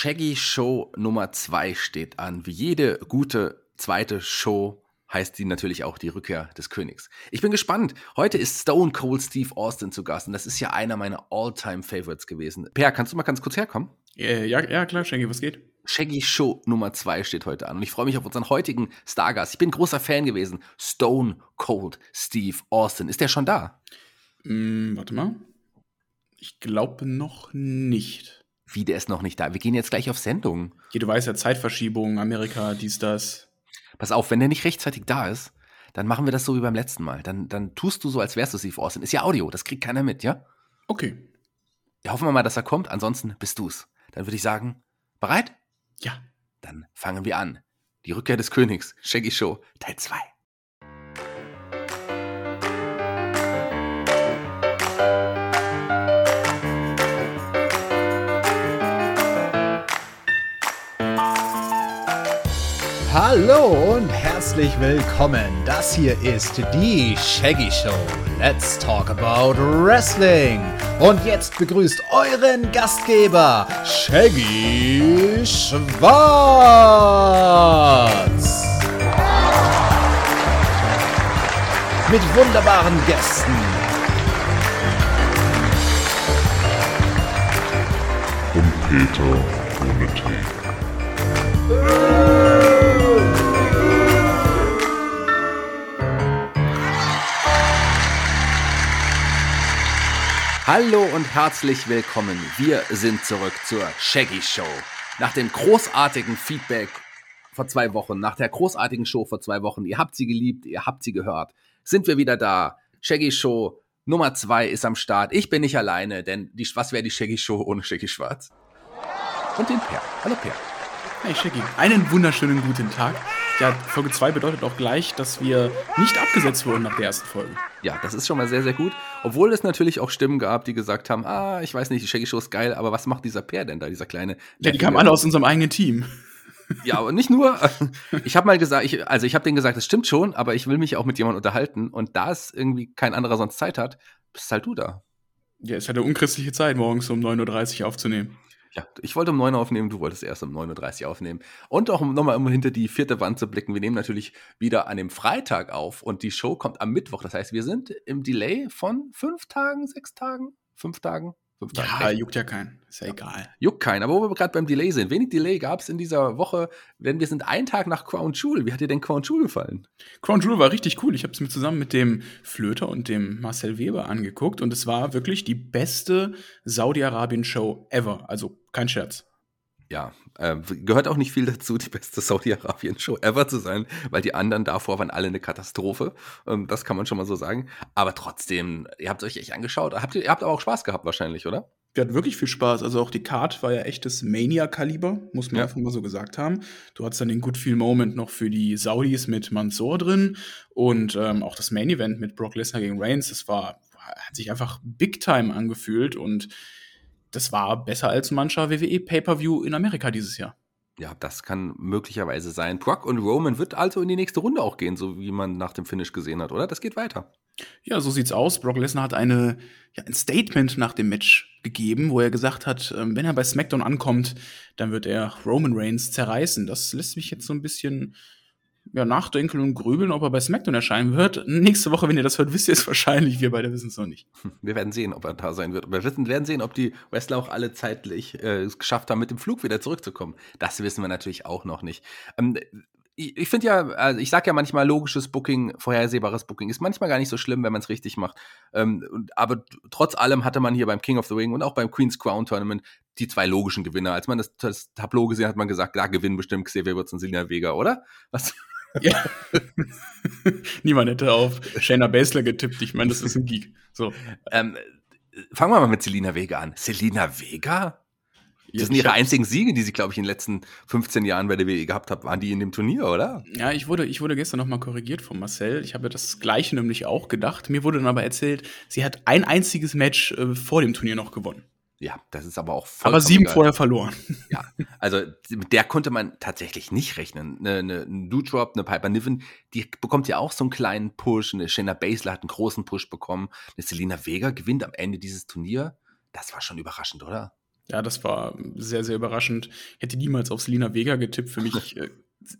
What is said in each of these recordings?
Shaggy Show Nummer 2 steht an. Wie jede gute zweite Show heißt die natürlich auch die Rückkehr des Königs. Ich bin gespannt. Heute ist Stone Cold Steve Austin zu Gast und das ist ja einer meiner All-Time-Favorites gewesen. Per, kannst du mal ganz kurz herkommen? Äh, ja, ja, klar, Shaggy, was geht? Shaggy Show Nummer 2 steht heute an und ich freue mich auf unseren heutigen Stargast. Ich bin großer Fan gewesen. Stone Cold Steve Austin. Ist der schon da? Mm, warte mal. Ich glaube noch nicht. Wie, der ist noch nicht da? Wir gehen jetzt gleich auf Sendung. Ja, du weißt ja, Zeitverschiebung, Amerika, dies, das. Pass auf, wenn der nicht rechtzeitig da ist, dann machen wir das so wie beim letzten Mal. Dann, dann tust du so, als wärst du Steve Austin. Ist ja Audio, das kriegt keiner mit, ja? Okay. Ja, hoffen wir mal, dass er kommt. Ansonsten bist du's. Dann würde ich sagen, bereit? Ja. Dann fangen wir an. Die Rückkehr des Königs, Shaggy Show, Teil 2. Hallo und herzlich willkommen. Das hier ist die Shaggy Show. Let's talk about Wrestling. Und jetzt begrüßt euren Gastgeber, Shaggy Schwarz. Mit wunderbaren Gästen. Und Peter ohne Tee. Hallo und herzlich willkommen. Wir sind zurück zur Shaggy Show. Nach dem großartigen Feedback vor zwei Wochen, nach der großartigen Show vor zwei Wochen, ihr habt sie geliebt, ihr habt sie gehört, sind wir wieder da. Shaggy Show Nummer zwei ist am Start. Ich bin nicht alleine, denn die, was wäre die Shaggy Show ohne Shaggy Schwarz? Und den Per. Hallo Per. Hey Shaggy, einen wunderschönen guten Tag. Ja, Folge 2 bedeutet auch gleich, dass wir nicht abgesetzt wurden nach der ersten Folge. Ja, das ist schon mal sehr, sehr gut. Obwohl es natürlich auch Stimmen gab, die gesagt haben, ah, ich weiß nicht, die Shaggy Show ist geil, aber was macht dieser Per denn da, dieser kleine? Ja, die kamen alle aus unserem eigenen Team. Ja, aber nicht nur. Ich habe mal gesagt, ich, also ich habe denen gesagt, das stimmt schon, aber ich will mich auch mit jemandem unterhalten. Und da es irgendwie kein anderer sonst Zeit hat, bist halt du da. Ja, es ist halt eine unchristliche Zeit, morgens um 9.30 Uhr aufzunehmen. Ja, ich wollte um 9 Uhr aufnehmen, du wolltest erst um 9.30 Uhr aufnehmen. Und auch um nochmal hinter die vierte Wand zu blicken. Wir nehmen natürlich wieder an dem Freitag auf und die Show kommt am Mittwoch. Das heißt, wir sind im Delay von fünf Tagen, sechs Tagen, fünf Tagen. Fünf. Ja, juckt ja keinen. Ist ja egal. Juckt keinen. Aber wo wir gerade beim Delay sind, wenig Delay gab es in dieser Woche, denn wir sind einen Tag nach Crown Jewel. Wie hat dir denn Crown Jewel gefallen? Crown Jewel war richtig cool. Ich habe es mir zusammen mit dem Flöter und dem Marcel Weber angeguckt und es war wirklich die beste Saudi-Arabien-Show ever. Also kein Scherz ja, äh, gehört auch nicht viel dazu, die beste Saudi-Arabien-Show ever zu sein, weil die anderen davor waren alle eine Katastrophe. Ähm, das kann man schon mal so sagen. Aber trotzdem, ihr habt euch echt angeschaut. Habt ihr, ihr habt aber auch Spaß gehabt wahrscheinlich, oder? Wir hatten wirklich viel Spaß. Also auch die Card war ja echtes Mania-Kaliber, muss man ja. einfach mal so gesagt haben. Du hattest dann den Good Feel Moment noch für die Saudis mit Mansour drin und ähm, auch das Main Event mit Brock Lesnar gegen Reigns. Das war, hat sich einfach Big Time angefühlt und das war besser als mancher WWE Pay-per-View in Amerika dieses Jahr. Ja, das kann möglicherweise sein. Brock und Roman wird also in die nächste Runde auch gehen, so wie man nach dem Finish gesehen hat, oder? Das geht weiter. Ja, so sieht's aus. Brock Lesnar hat eine, ja, ein Statement nach dem Match gegeben, wo er gesagt hat, ähm, wenn er bei SmackDown ankommt, dann wird er Roman Reigns zerreißen. Das lässt mich jetzt so ein bisschen ja, nachdenken und grübeln, ob er bei SmackDown erscheinen wird. Nächste Woche, wenn ihr das hört, wisst ihr es wahrscheinlich. Wir beide wissen es noch nicht. Wir werden sehen, ob er da sein wird. Wir werden sehen, ob die Wrestler auch alle zeitlich äh, es geschafft haben, mit dem Flug wieder zurückzukommen. Das wissen wir natürlich auch noch nicht. Ähm, ich, ich finde ja, also ich sage ja manchmal, logisches Booking, vorhersehbares Booking ist manchmal gar nicht so schlimm, wenn man es richtig macht. Ähm, aber trotz allem hatte man hier beim King of the Ring und auch beim Queen's Crown Tournament die zwei logischen Gewinner. Als man das, das Tableau gesehen hat, hat man gesagt, da gewinnen bestimmt Xavier Woods und Selina Vega, oder? Was? Ja. Niemand hätte auf Shayna Baszler getippt. Ich meine, das ist ein Geek. So. Ähm, fangen wir mal mit Selina Vega an. Selina Vega? Das sind ihre einzigen Siege, die sie, glaube ich, in den letzten 15 Jahren bei der WWE gehabt hat. Waren die in dem Turnier, oder? Ja, ich wurde, ich wurde gestern noch mal korrigiert von Marcel. Ich habe das Gleiche nämlich auch gedacht. Mir wurde dann aber erzählt, sie hat ein einziges Match äh, vor dem Turnier noch gewonnen. Ja, das ist aber auch voll. Aber sieben egal. vorher verloren. Ja, also mit der konnte man tatsächlich nicht rechnen. Eine, eine, eine Doudrop, eine Piper Niven, die bekommt ja auch so einen kleinen Push. Eine Shayna Baszler hat einen großen Push bekommen. Eine Selina Vega gewinnt am Ende dieses Turnier. Das war schon überraschend, oder? Ja, das war sehr, sehr überraschend. Hätte niemals auf Selina Vega getippt. Für mich, äh,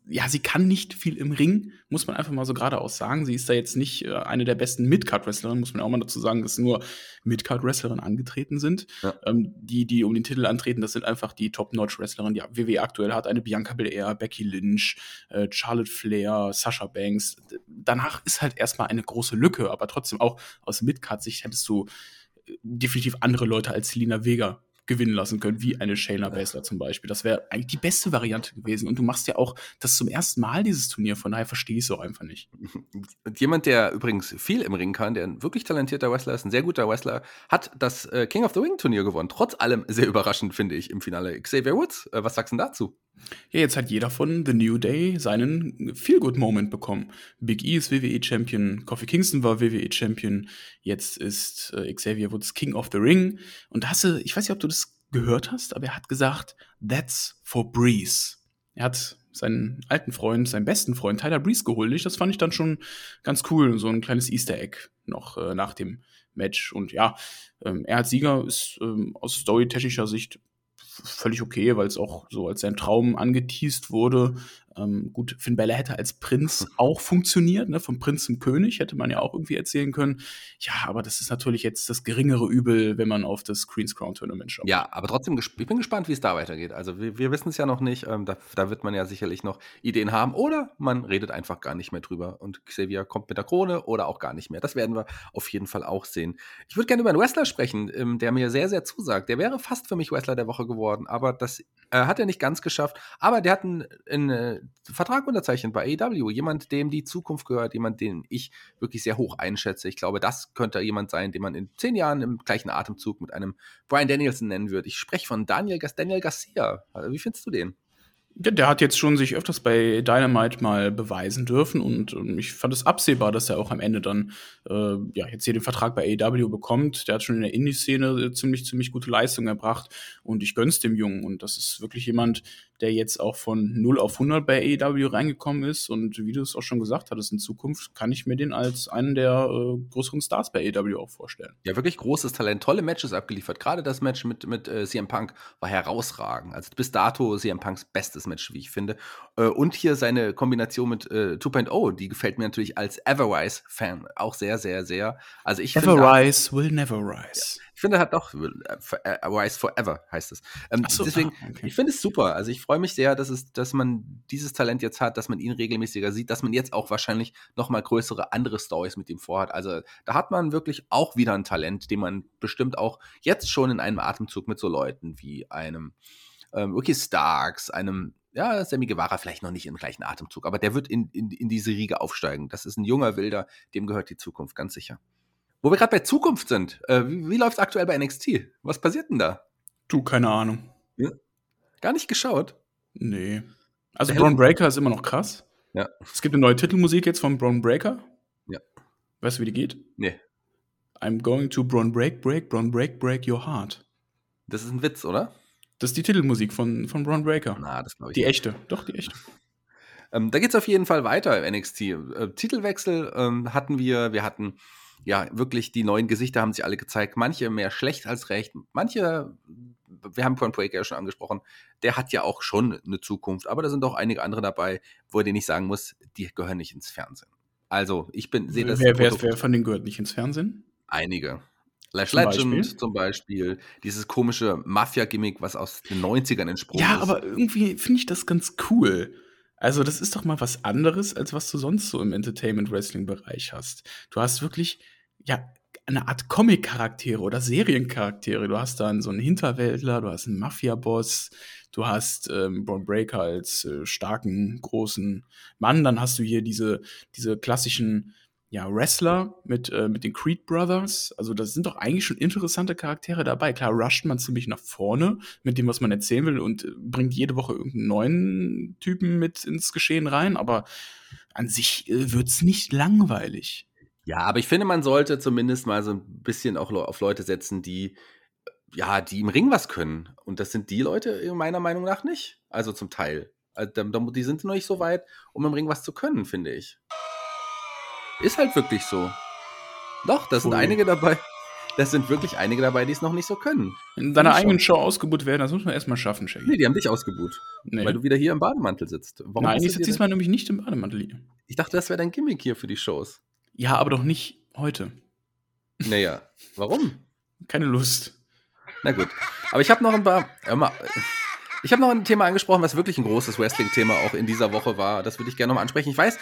ja, sie kann nicht viel im Ring, muss man einfach mal so geradeaus sagen. Sie ist da jetzt nicht äh, eine der besten Midcard-Wrestlerinnen, muss man auch mal dazu sagen, dass nur Midcard-Wrestlerinnen angetreten sind. Ja. Ähm, die, die um den Titel antreten, das sind einfach die Top-Notch-Wrestlerinnen. Ja, WWE aktuell hat eine Bianca Belair, Becky Lynch, äh, Charlotte Flair, Sasha Banks. Danach ist halt erstmal eine große Lücke, aber trotzdem auch aus Midcard-Sicht hättest du äh, definitiv andere Leute als Selina Vega gewinnen lassen können, wie eine Shayna Baszler zum Beispiel. Das wäre eigentlich die beste Variante gewesen. Und du machst ja auch das zum ersten Mal, dieses Turnier, von daher verstehe ich es auch einfach nicht. Und jemand, der übrigens viel im Ring kann, der ein wirklich talentierter Wrestler ist, ein sehr guter Wrestler, hat das äh, King of the Ring Turnier gewonnen. Trotz allem sehr überraschend, finde ich, im Finale. Xavier Woods, äh, was sagst du dazu? Ja, jetzt hat jeder von The New Day seinen Feel-Good-Moment bekommen. Big E ist WWE-Champion, Kofi Kingston war WWE-Champion, jetzt ist äh, Xavier Woods King of the Ring. Und hast du, ich weiß nicht, ob du das gehört hast, aber er hat gesagt, that's for Breeze. Er hat seinen alten Freund, seinen besten Freund Tyler Breeze geholt. Das fand ich dann schon ganz cool, so ein kleines Easter Egg noch äh, nach dem Match. Und ja, ähm, er als Sieger ist ähm, aus storytechnischer Sicht völlig okay, weil es auch so als sein Traum angeteased wurde. Ähm, gut, Finn Bella hätte als Prinz auch funktioniert, ne? vom Prinz zum König hätte man ja auch irgendwie erzählen können. Ja, aber das ist natürlich jetzt das geringere Übel, wenn man auf das Queen's Crown Tournament schaut. Ja, aber trotzdem, ich bin gespannt, wie es da weitergeht. Also wir, wir wissen es ja noch nicht. Ähm, da, da, wird man ja sicherlich noch Ideen haben oder man redet einfach gar nicht mehr drüber und Xavier kommt mit der Krone oder auch gar nicht mehr. Das werden wir auf jeden Fall auch sehen. Ich würde gerne über einen Wrestler sprechen, ähm, der mir sehr, sehr zusagt. Der wäre fast für mich Wrestler der Woche geworden, aber das äh, hat er nicht ganz geschafft. Aber der hat einen, einen äh, Vertrag unterzeichnet bei AEW. Jemand, dem die Zukunft gehört, jemand, den ich wirklich sehr hoch einschätze. Ich glaube, das könnte jemand sein, den man in zehn Jahren im gleichen Atemzug mit einem Brian Danielson nennen würde. Ich spreche von Daniel, Daniel Garcia. Wie findest du den? Der hat jetzt schon sich öfters bei Dynamite mal beweisen dürfen und, und ich fand es absehbar, dass er auch am Ende dann äh, ja jetzt hier den Vertrag bei AEW bekommt. Der hat schon in der Indie-Szene ziemlich ziemlich gute Leistung erbracht und ich gönn's dem Jungen und das ist wirklich jemand, der jetzt auch von 0 auf 100 bei AEW reingekommen ist. Und wie du es auch schon gesagt hattest, in Zukunft kann ich mir den als einen der äh, größeren Stars bei AEW auch vorstellen. Ja, wirklich großes Talent, tolle Matches abgeliefert. Gerade das Match mit, mit äh, CM Punk war herausragend. Also bis dato CM Punks bestes Match, wie ich finde. Äh, und hier seine Kombination mit äh, 2.0, die gefällt mir natürlich als Everrise-Fan auch sehr, sehr, sehr. Also ich Everrise will never rise. Ja. Ich finde, er hat doch äh, äh, Rise Forever heißt es. Ähm, so, deswegen, ah, okay. ich finde es super. Also ich freue mich sehr, dass es, dass man dieses Talent jetzt hat, dass man ihn regelmäßiger sieht, dass man jetzt auch wahrscheinlich noch mal größere andere Stories mit ihm vorhat. Also da hat man wirklich auch wieder ein Talent, den man bestimmt auch jetzt schon in einem Atemzug mit so Leuten wie einem ähm, Ricky Starks, einem ja, Sammy Guevara vielleicht noch nicht im gleichen Atemzug, aber der wird in, in, in diese Riege aufsteigen. Das ist ein junger Wilder, dem gehört die Zukunft, ganz sicher. Wo wir gerade bei Zukunft sind, äh, wie, wie läuft es aktuell bei NXT? Was passiert denn da? Du, keine Ahnung. Ja. Gar nicht geschaut? Nee. Also Braun Breaker ist immer noch krass. Ja. Es gibt eine neue Titelmusik jetzt von Braun Breaker. Ja. Weißt du, wie die geht? Nee. I'm going to Braun Break, Break, Braun Break, Break your heart. Das ist ein Witz, oder? Das ist die Titelmusik von, von Braun Breaker. Na, das glaube ich Die nicht. echte. Doch, die echte. Ähm, da geht es auf jeden Fall weiter im NXT. Äh, Titelwechsel ähm, hatten wir. Wir hatten ja, wirklich die neuen Gesichter haben sich alle gezeigt. Manche mehr schlecht als recht. Manche, wir haben Point Breaker ja schon angesprochen, der hat ja auch schon eine Zukunft. Aber da sind auch einige andere dabei, wo er dir nicht sagen muss, die gehören nicht ins Fernsehen. Also, ich bin, sehe das. Wer, wer, wer von denen gehört nicht ins Fernsehen? Einige. Lash zum Legend Beispiel? zum Beispiel, dieses komische Mafia-Gimmick, was aus den 90ern entsprungen ja, ist. Ja, aber irgendwie finde ich das ganz cool. Also, das ist doch mal was anderes, als was du sonst so im Entertainment-Wrestling-Bereich hast. Du hast wirklich ja, eine Art Comic-Charaktere oder Seriencharaktere. Du hast dann so einen Hinterwäldler, du hast einen Mafia-Boss, du hast ähm, Braun Breaker als äh, starken, großen Mann, dann hast du hier diese, diese klassischen ja, Wrestler mit, äh, mit den Creed Brothers. Also, das sind doch eigentlich schon interessante Charaktere dabei. Klar, rusht man ziemlich nach vorne mit dem, was man erzählen will und äh, bringt jede Woche irgendeinen neuen Typen mit ins Geschehen rein, aber an sich äh, wird's nicht langweilig. Ja, aber ich finde, man sollte zumindest mal so ein bisschen auch auf Leute setzen, die ja, die im Ring was können. Und das sind die Leute meiner Meinung nach nicht. Also zum Teil. Also, die sind noch nicht so weit, um im Ring was zu können, finde ich. Ist halt wirklich so. Doch, da sind Ui. einige dabei. das sind wirklich einige dabei, die es noch nicht so können. In deiner eigenen Show ausgebuht werden, das muss man erstmal schaffen, Shaggy. Nee, die haben dich ausgebucht. Nee. Weil du wieder hier im Bademantel sitzt. Warum Nein, ich sitze diesmal nämlich nicht im Bademantel hier. Ich dachte, das wäre dein Gimmick hier für die Shows. Ja, aber doch nicht heute. Naja, warum? Keine Lust. Na gut. Aber ich habe noch ein paar. hör mal, Ich habe noch ein Thema angesprochen, was wirklich ein großes Wrestling-Thema auch in dieser Woche war. Das würde ich gerne nochmal ansprechen. Ich weiß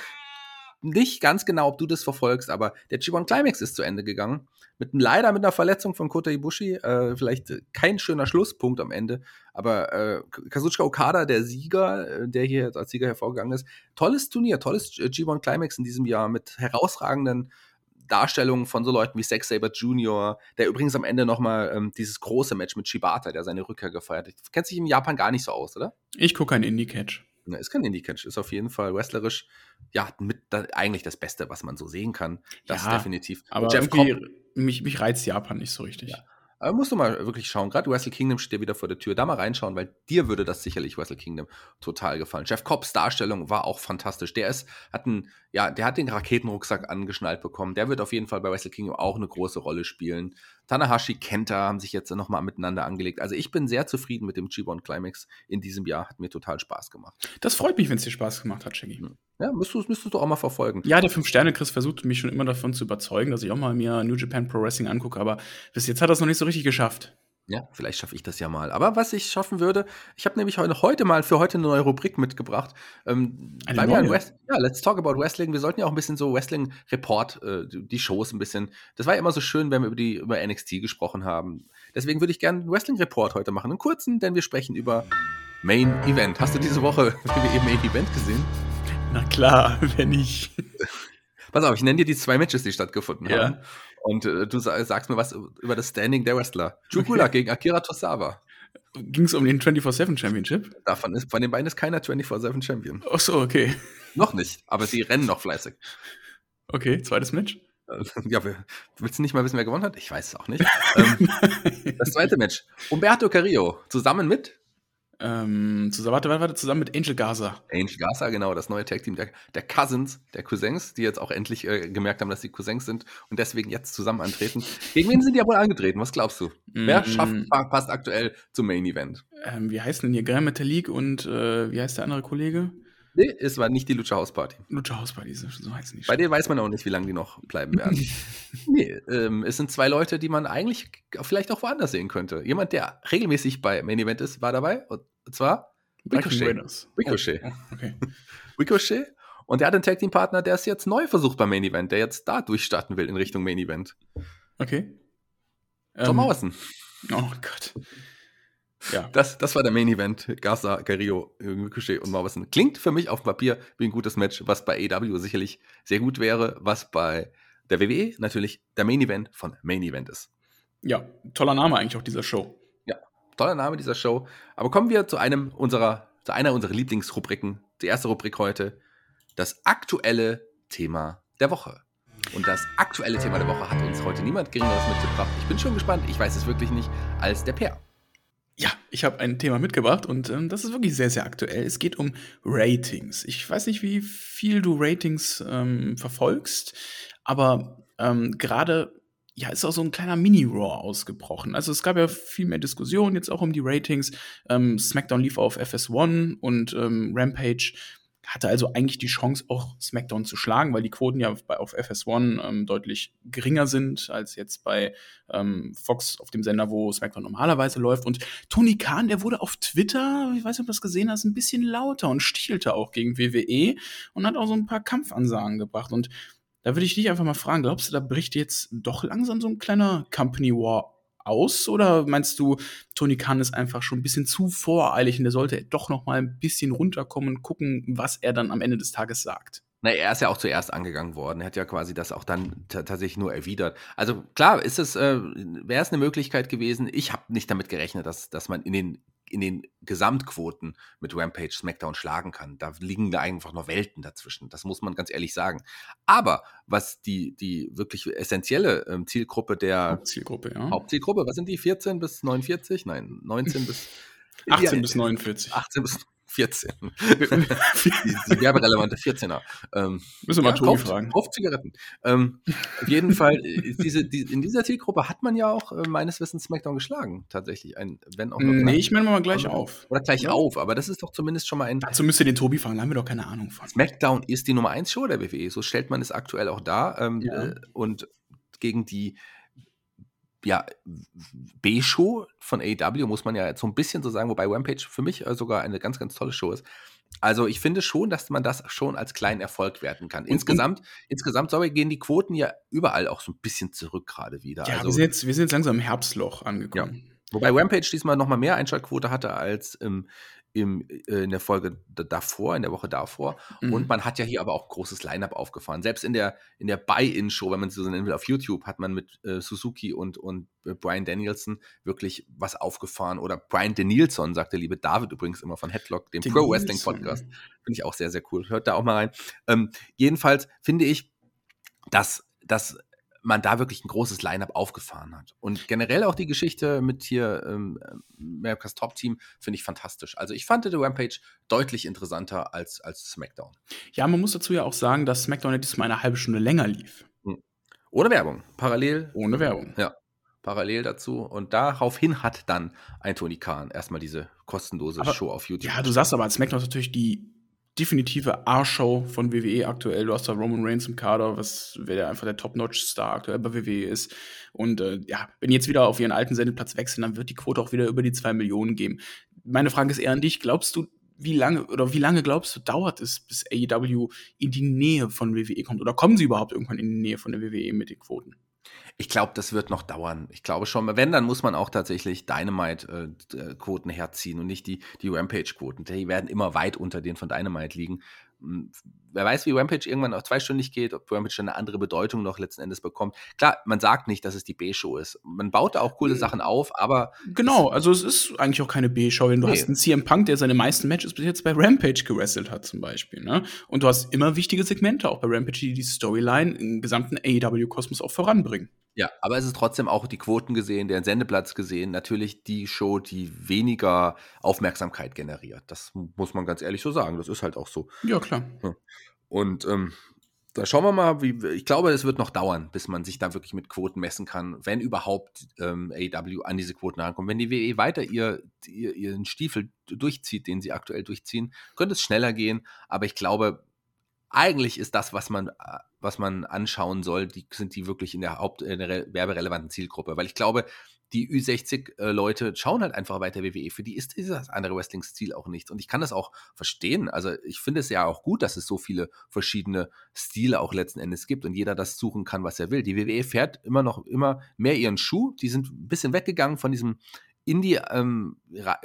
nicht ganz genau, ob du das verfolgst, aber der G1 Climax ist zu Ende gegangen. Mit, leider mit einer Verletzung von Kota Ibushi. Äh, vielleicht äh, kein schöner Schlusspunkt am Ende. Aber äh, Kazuchika Okada, der Sieger, äh, der hier als Sieger hervorgegangen ist. Tolles Turnier, tolles äh, G1 Climax in diesem Jahr mit herausragenden Darstellungen von so Leuten wie Zack Saber Jr., der übrigens am Ende nochmal ähm, dieses große Match mit Shibata, der seine Rückkehr gefeiert hat. Kennt sich in Japan gar nicht so aus, oder? Ich gucke kein Indie-Catch. Ne, ist kein Indie-Catch, ist auf jeden Fall wrestlerisch, ja, mit da, eigentlich das Beste, was man so sehen kann. Das Ja, definitiv. Aber Jeff Cobb, mich, mich reizt Japan nicht so richtig. Ja. aber musst du mal wirklich schauen. Gerade Wrestle Kingdom steht ja wieder vor der Tür. Da mal reinschauen, weil dir würde das sicherlich Wrestle Kingdom total gefallen. Jeff Cobbs Darstellung war auch fantastisch. Der ist, hat einen, ja, der hat den Raketenrucksack angeschnallt bekommen. Der wird auf jeden Fall bei Wrestle Kingdom auch eine große Rolle spielen. Tanahashi, Kenta haben sich jetzt nochmal miteinander angelegt. Also ich bin sehr zufrieden mit dem G1 Climax in diesem Jahr. Hat mir total Spaß gemacht. Das freut mich, wenn es dir Spaß gemacht hat, Shaggy. Ja, müsstest, müsstest du auch mal verfolgen. Ja, der Fünf-Sterne-Chris versucht mich schon immer davon zu überzeugen, dass ich auch mal mir New Japan Pro Wrestling angucke, aber bis jetzt hat er es noch nicht so richtig geschafft. Ja, vielleicht schaffe ich das ja mal. Aber was ich schaffen würde, ich habe nämlich heute, heute mal für heute eine neue Rubrik mitgebracht. Ähm, Eine ein neue? Wrest ja, Let's Talk About Wrestling. Wir sollten ja auch ein bisschen so Wrestling-Report, äh, die Shows ein bisschen. Das war ja immer so schön, wenn wir über, die, über NXT gesprochen haben. Deswegen würde ich gerne einen Wrestling-Report heute machen. Einen kurzen, denn wir sprechen über Main Event. Hast du diese Woche WWE Main Event gesehen? Na klar, wenn ich. Pass auf, ich nenne dir die zwei Matches, die stattgefunden Ja. haben. Und äh, du sa- sagst mir was über das Standing der Wrestler. Jukula gegen Akira Tosawa. Ging es um den 24-7 Championship? Davon ist, von den beiden ist keiner 24-7 Champion. Ach so, okay. Noch nicht, aber sie rennen noch fleißig. Okay, zweites Match. Äh, Ja, willst du nicht mal wissen, wer gewonnen hat? Ich weiß es auch nicht. ähm, das zweite Match. Umberto Carrillo zusammen mit ähm, zusammen, warte, warte, warte, zusammen mit Angel Gaza. Angel Garza, genau, das neue Tag-Team der, der Cousins, der Cousins, die jetzt auch endlich äh, gemerkt haben, dass sie Cousins sind und deswegen jetzt zusammen antreten. Gegen wen sind die ja wohl angetreten? Was glaubst du? Wer Mm, schafft, pa- passt aktuell zum Main Event? Ähm, wie heißt denn hier? Grand Metalik und äh, wie heißt der andere Kollege? Nee, es war nicht die Lucha House Party. Lucha House Party, so so heißen die. Bei denen weiß man auch nicht, wie lange die noch bleiben werden. nee, ähm, es sind zwei Leute, die man eigentlich vielleicht auch woanders sehen könnte. Jemand, der regelmäßig bei Main Event ist, war dabei. Und zwar Ricochet. Ricochet. Oh, okay. Ricochet. Und der hat einen Tag Team Partner, der es jetzt neu versucht beim Main Event, der jetzt da durchstarten will in Richtung Main Event. Okay. Tom Ähm, Morrison. Oh Gott. Ja. Das, das war der Main Event. Garza, Carrillo, Ricochet und Morrison. Klingt für mich auf dem Papier wie ein gutes Match, was bei AEW sicherlich sehr gut wäre, was bei der WWE natürlich der Main Event von Main Event ist. ja, toller Name eigentlich auch dieser Show. Toller Name dieser Show. Aber kommen wir zu einem unserer, zu einer unserer Lieblingsrubriken. Die erste Rubrik heute. Das aktuelle Thema der Woche. Und das aktuelle Thema der Woche hat uns heute niemand Geringeres mitgebracht. Ich bin schon gespannt. Ich weiß es wirklich nicht, als der Peer. Ja, ich habe ein Thema mitgebracht und ähm, das ist wirklich sehr, sehr aktuell. Es geht um Ratings. Ich weiß nicht, wie viel du Ratings ähm, verfolgst, aber ähm, gerade ja, ist auch so ein kleiner Mini-Raw ausgebrochen. Also es gab ja viel mehr Diskussionen jetzt auch um die Ratings. Ähm, SmackDown lief auf FS1 und ähm, Rampage hatte also eigentlich die Chance, auch SmackDown zu schlagen, weil die Quoten ja bei, auf FS1 ähm, deutlich geringer sind als jetzt bei ähm, Fox auf dem Sender, wo SmackDown normalerweise läuft. Und Tony Khan, der wurde auf Twitter, ich weiß nicht, ob du das gesehen hast, ein bisschen lauter und stielte auch gegen WWE und hat auch so ein paar Kampfansagen gebracht. Und da würde ich dich einfach mal fragen, glaubst du, da bricht jetzt doch langsam so ein kleiner Company War aus? Oder meinst du, Tony Khan ist einfach schon ein bisschen zu voreilig und der sollte doch noch mal ein bisschen runterkommen und gucken, was er dann am Ende des Tages sagt? Na, er ist ja auch zuerst angegangen worden. Er hat ja quasi das auch dann ta- tatsächlich nur erwidert. Also klar, ist es, äh, wäre es eine Möglichkeit gewesen. Ich habe nicht damit gerechnet, dass, dass man in den, in den Gesamtquoten mit Rampage SmackDown schlagen kann. Da liegen da einfach noch Welten dazwischen. Das muss man ganz ehrlich sagen. Aber was die, die wirklich essentielle ähm, Zielgruppe der Zielgruppe, ja. Hauptzielgruppe, was sind die? 14 bis 49? Nein, 19 bis 18 Ja, bis 49. 18 bis 14. die, die werberelevante 14er. Ähm, Müssen wir mal ja, Tobi kauft, fragen. Kauft Zigaretten. Ähm, auf jeden Fall, diese, die, in dieser Zielgruppe hat man ja auch äh, meines Wissens SmackDown geschlagen, tatsächlich. Ein, wenn auch nee, ich meine mal gleich auf. Oder gleich ja. auf, aber das ist doch zumindest schon mal ein. Dazu müsst ihr den Tobi fragen, da haben wir doch keine Ahnung von. SmackDown ist die Nummer 1 Show der WWE, so stellt man es aktuell auch dar. Ähm, ja. äh, und gegen die ja, B-Show von AEW, muss man ja jetzt so ein bisschen so sagen, wobei Rampage für mich äh, sogar eine ganz, ganz tolle Show ist. Also ich finde schon, dass man das schon als kleinen Erfolg werten kann. Insgesamt, und, insgesamt sorry, gehen die Quoten ja überall auch so ein bisschen zurück gerade wieder. Ja, also, wir, sind jetzt, wir sind jetzt langsam im Herbstloch angekommen. Ja. Wobei Rampage diesmal noch mal mehr Einschaltquote hatte als im im, äh, in der Folge davor, in der Woche davor. Mhm. Und man hat ja hier aber auch großes Line-up aufgefahren. Selbst in der, in der Buy-In-Show, wenn man sie so nennen will, auf YouTube, hat man mit äh, Suzuki und, und äh, Brian Danielson wirklich was aufgefahren. Oder Brian Danielson, sagt der liebe David übrigens immer von Headlock, dem Pro-Wrestling-Podcast. Finde ich auch sehr, sehr cool. Hört da auch mal rein. Ähm, jedenfalls finde ich, dass, dass man da wirklich ein großes Line-up aufgefahren hat. Und generell auch die Geschichte mit hier ähm, America's Top Team finde ich fantastisch. Also ich fand The Rampage deutlich interessanter als, als SmackDown. Ja, man muss dazu ja auch sagen, dass SmackDown ja diesmal eine halbe Stunde länger lief. Hm. Ohne Werbung. Parallel. Ohne Werbung. Ja. Parallel dazu. Und daraufhin hat dann ein Tony Khan erstmal diese kostenlose aber, Show auf YouTube. Ja, du sagst aber, als SmackDown ist natürlich die definitive A-Show von WWE aktuell. Du hast da Roman Reigns im Kader, was wer einfach der Top-Notch-Star aktuell bei WWE ist. Und äh, ja, wenn die jetzt wieder auf ihren alten Sendeplatz wechseln, dann wird die Quote auch wieder über die zwei Millionen geben. Meine Frage ist eher an dich: Glaubst du, wie lange oder wie lange glaubst du, dauert es, bis AEW in die Nähe von WWE kommt? Oder kommen sie überhaupt irgendwann in die Nähe von der WWE mit den Quoten? Ich glaube, das wird noch dauern. Ich glaube schon, wenn, dann muss man auch tatsächlich Dynamite-Quoten äh, herziehen und nicht die, die Rampage-Quoten. Die werden immer weit unter denen von Dynamite liegen. Hm, wer weiß, wie Rampage irgendwann auch zweistündig geht, ob Rampage eine andere Bedeutung noch letzten Endes bekommt. Klar, man sagt nicht, dass es die B-Show ist. Man baut da auch coole hm. Sachen auf, aber. Genau, also es ist eigentlich auch keine B-Show. Wenn du nee. hast einen CM Punk, der seine meisten Matches bis jetzt bei Rampage gewrestelt hat, zum Beispiel. Ne? Und du hast immer wichtige Segmente auch bei Rampage, die die Storyline im gesamten AEW-Kosmos auch voranbringen. Ja, aber es ist trotzdem auch die Quoten gesehen, der Sendeplatz gesehen, natürlich die Show, die weniger Aufmerksamkeit generiert. Das muss man ganz ehrlich so sagen. Das ist halt auch so. Ja, klar. Und ähm, da schauen wir mal, wie, ich glaube, es wird noch dauern, bis man sich da wirklich mit Quoten messen kann, wenn überhaupt ähm, AEW an diese Quoten rankommt. Wenn die WE weiter ihr, ihr, ihren Stiefel durchzieht, den sie aktuell durchziehen, könnte es schneller gehen. Aber ich glaube, eigentlich ist das, was man, äh, was man anschauen soll, die sind die wirklich in der Haupt, in der werberelevanten Zielgruppe. Weil ich glaube, die Ü60-Leute äh, schauen halt einfach weiter WWE. Für die ist dieses andere Wrestling-Stil auch nichts. Und ich kann das auch verstehen. Also ich finde es ja auch gut, dass es so viele verschiedene Stile auch letzten Endes gibt und jeder das suchen kann, was er will. Die WWE fährt immer noch immer mehr ihren Schuh. Die sind ein bisschen weggegangen von diesem Indie, ähm,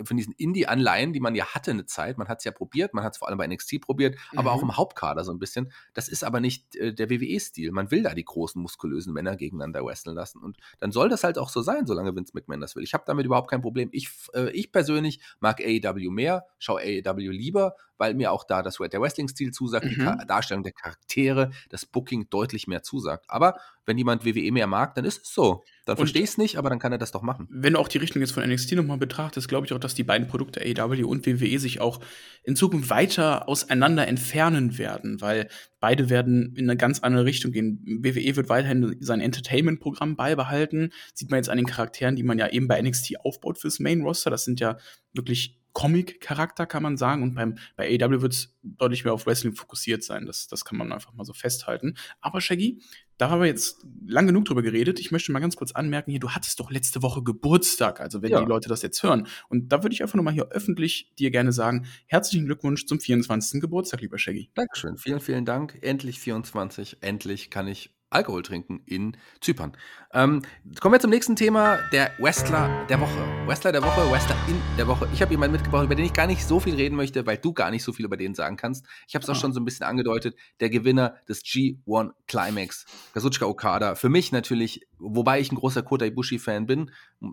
von diesen Indie-Anleihen, die man ja hatte eine Zeit, man hat es ja probiert, man hat es vor allem bei NXT probiert, mhm. aber auch mhm. im Hauptkader so ein bisschen. Das ist aber nicht äh, der WWE-Stil. Man will da die großen, muskulösen Männer gegeneinander wresteln lassen. Und dann soll das halt auch so sein, solange Vince McMahon das will. Ich habe damit überhaupt kein Problem. Ich, äh, ich persönlich mag AEW mehr, schaue AEW lieber, weil mir auch da das, der Wrestling-Stil zusagt, mhm. die Darstellung der Charaktere, das Booking deutlich mehr zusagt. Aber wenn jemand WWE mehr mag, dann ist es so. Dann verstehe ich es nicht, aber dann kann er das doch machen. Wenn du auch die Richtung jetzt von NXT nochmal betrachtest, glaube ich auch, dass die beiden Produkte AEW und WWE sich auch in Zukunft weiter auseinander entfernen werden, weil beide werden in eine ganz andere Richtung gehen. WWE wird weiterhin sein Entertainment-Programm beibehalten. Sieht man jetzt an den Charakteren, die man ja eben bei NXT aufbaut fürs Main-Roster. Das sind ja wirklich Comic-Charakter, kann man sagen. Und beim, bei AEW wird es deutlich mehr auf Wrestling fokussiert sein. Das, das kann man einfach mal so festhalten. Aber Shaggy, da haben wir jetzt lang genug drüber geredet. Ich möchte mal ganz kurz anmerken, hier, du hattest doch letzte Woche Geburtstag, also wenn ja. die Leute das jetzt hören. Und da würde ich einfach nochmal hier öffentlich dir gerne sagen, herzlichen Glückwunsch zum 24. Geburtstag, lieber Shaggy. Dankeschön, vielen, vielen Dank. Endlich 24, endlich kann ich Alkohol trinken in Zypern. Ähm, kommen wir zum nächsten Thema, der Wrestler der Woche. Wrestler der Woche, Wrestler in der Woche. Ich habe jemanden mitgebracht, über den ich gar nicht so viel reden möchte, weil du gar nicht so viel über den sagen kannst. Ich habe es auch ah. schon so ein bisschen angedeutet. Der Gewinner des G1 Climax, Kazuchika Okada. Für mich natürlich, wobei ich ein großer Kota Ibushi-Fan bin,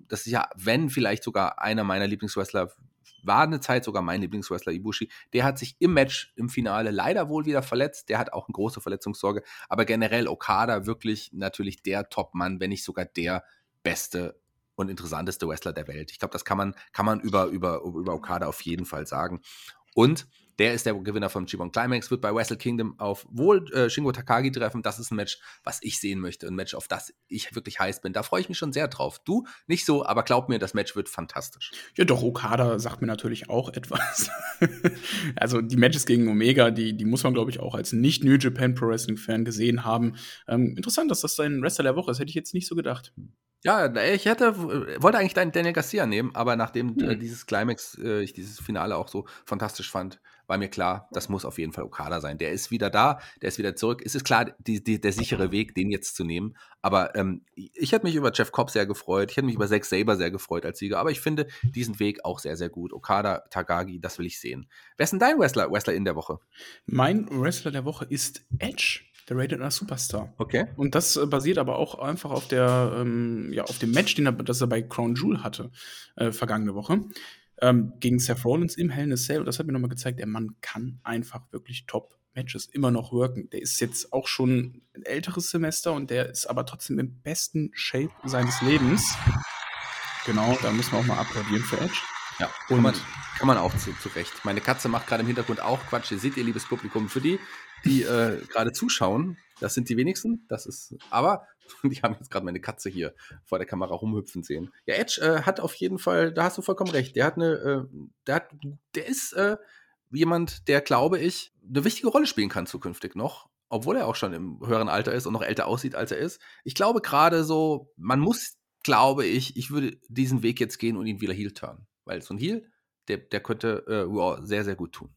das ist ja, wenn vielleicht sogar einer meiner Lieblingswrestler war eine Zeit sogar mein Lieblingswrestler Ibushi. Der hat sich im Match, im Finale leider wohl wieder verletzt. Der hat auch eine große Verletzungssorge. Aber generell Okada wirklich natürlich der Top-Mann, wenn nicht sogar der beste und interessanteste Wrestler der Welt. Ich glaube, das kann man, kann man über, über, über Okada auf jeden Fall sagen. Und der ist der Gewinner vom G1 Climax, wird bei Wrestle Kingdom auf wohl äh, Shingo Takagi treffen. Das ist ein Match, was ich sehen möchte. Ein Match, auf das ich wirklich heiß bin. Da freue ich mich schon sehr drauf. Du nicht so, aber glaub mir, das Match wird fantastisch. Ja, doch, Okada sagt mir natürlich auch etwas. also die Matches gegen Omega, die, die muss man, glaube ich, auch als nicht-New Japan Pro Wrestling-Fan gesehen haben. Ähm, interessant, dass das dein Wrestler der Woche ist. Hätte ich jetzt nicht so gedacht. Ja, ich hätte, wollte eigentlich Daniel Garcia nehmen, aber nachdem hm. äh, dieses Climax, äh, ich dieses Finale auch so fantastisch fand, war mir klar, das muss auf jeden Fall Okada sein. Der ist wieder da, der ist wieder zurück. Es ist klar, die, die, der sichere Weg, den jetzt zu nehmen. Aber ähm, ich hätte mich über Jeff Cobb sehr gefreut. Ich hätte mich über Zack Saber sehr gefreut als Sieger. Aber ich finde diesen Weg auch sehr, sehr gut. Okada, Tagagi, das will ich sehen. Wer ist denn dein Wrestler, Wrestler in der Woche? Mein Wrestler der Woche ist Edge. Der Rated R Superstar. Okay. Und das äh, basiert aber auch einfach auf der, ähm, ja, auf dem Match, den er, das er bei Crown Jewel hatte, äh, vergangene Woche ähm, gegen Seth Rollins im Hell in a Cell. Und das hat mir nochmal gezeigt, der Mann kann einfach wirklich top Matches immer noch worken. Der ist jetzt auch schon ein älteres Semester und der ist aber trotzdem im besten Shape seines Lebens. Genau, da müssen wir auch mal applaudieren für Edge. Ja, und kann man, kann man auch zu, zu Recht. Meine Katze macht gerade im Hintergrund auch Quatsch. Ihr seht ihr, liebes Publikum, für die, die äh, gerade zuschauen, das sind die wenigsten. Das ist, aber die haben jetzt gerade meine Katze hier vor der Kamera rumhüpfen sehen. Ja, Edge äh, hat auf jeden Fall, da hast du vollkommen recht. Der hat eine, äh, der hat, der ist äh, jemand, der, glaube ich, eine wichtige Rolle spielen kann zukünftig noch. Obwohl er auch schon im höheren Alter ist und noch älter aussieht, als er ist. Ich glaube gerade so, man muss, glaube ich, ich würde diesen Weg jetzt gehen und ihn wieder Heel turnen. Weil so ein Heel, der, der könnte äh, wow, sehr, sehr gut tun.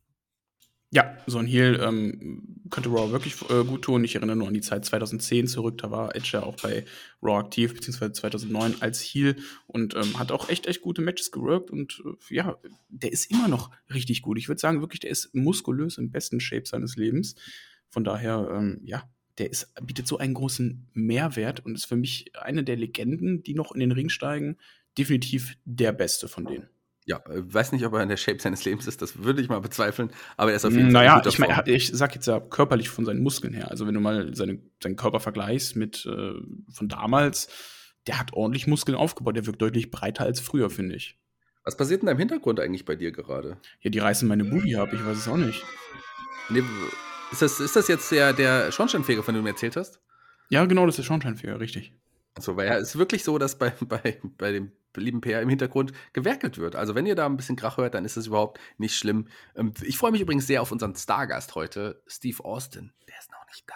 Ja, so ein Heal ähm, könnte Raw wirklich äh, gut tun. Ich erinnere nur an die Zeit 2010 zurück. Da war Edge ja auch bei Raw aktiv, beziehungsweise 2009 als Heal und ähm, hat auch echt, echt gute Matches gewirkt. Und äh, ja, der ist immer noch richtig gut. Ich würde sagen, wirklich, der ist muskulös im besten Shape seines Lebens. Von daher, ähm, ja, der ist, bietet so einen großen Mehrwert und ist für mich eine der Legenden, die noch in den Ring steigen. Definitiv der beste von denen. Ja, äh, weiß nicht, ob er in der Shape seines Lebens ist, das würde ich mal bezweifeln, aber er ist auf jeden naja, Fall. Naja, ich, mein, ich sag jetzt ja körperlich von seinen Muskeln her. Also, wenn du mal seine, seinen Körper vergleichst mit äh, von damals, der hat ordentlich Muskeln aufgebaut. Der wirkt deutlich breiter als früher, finde ich. Was passiert in deinem Hintergrund eigentlich bei dir gerade? Ja, die reißen meine Booty ab, ich weiß es auch nicht. Nee, ist, das, ist das jetzt der, der Schornsteinfeger, von dem du mir erzählt hast? Ja, genau, das ist der Schornsteinfeger, richtig. Also, weil ja, es ist wirklich so, dass bei, bei, bei dem lieben PR im Hintergrund gewerkelt wird. Also, wenn ihr da ein bisschen Krach hört, dann ist es überhaupt nicht schlimm. Ähm, ich freue mich übrigens sehr auf unseren Stargast heute, Steve Austin. Der ist noch nicht da.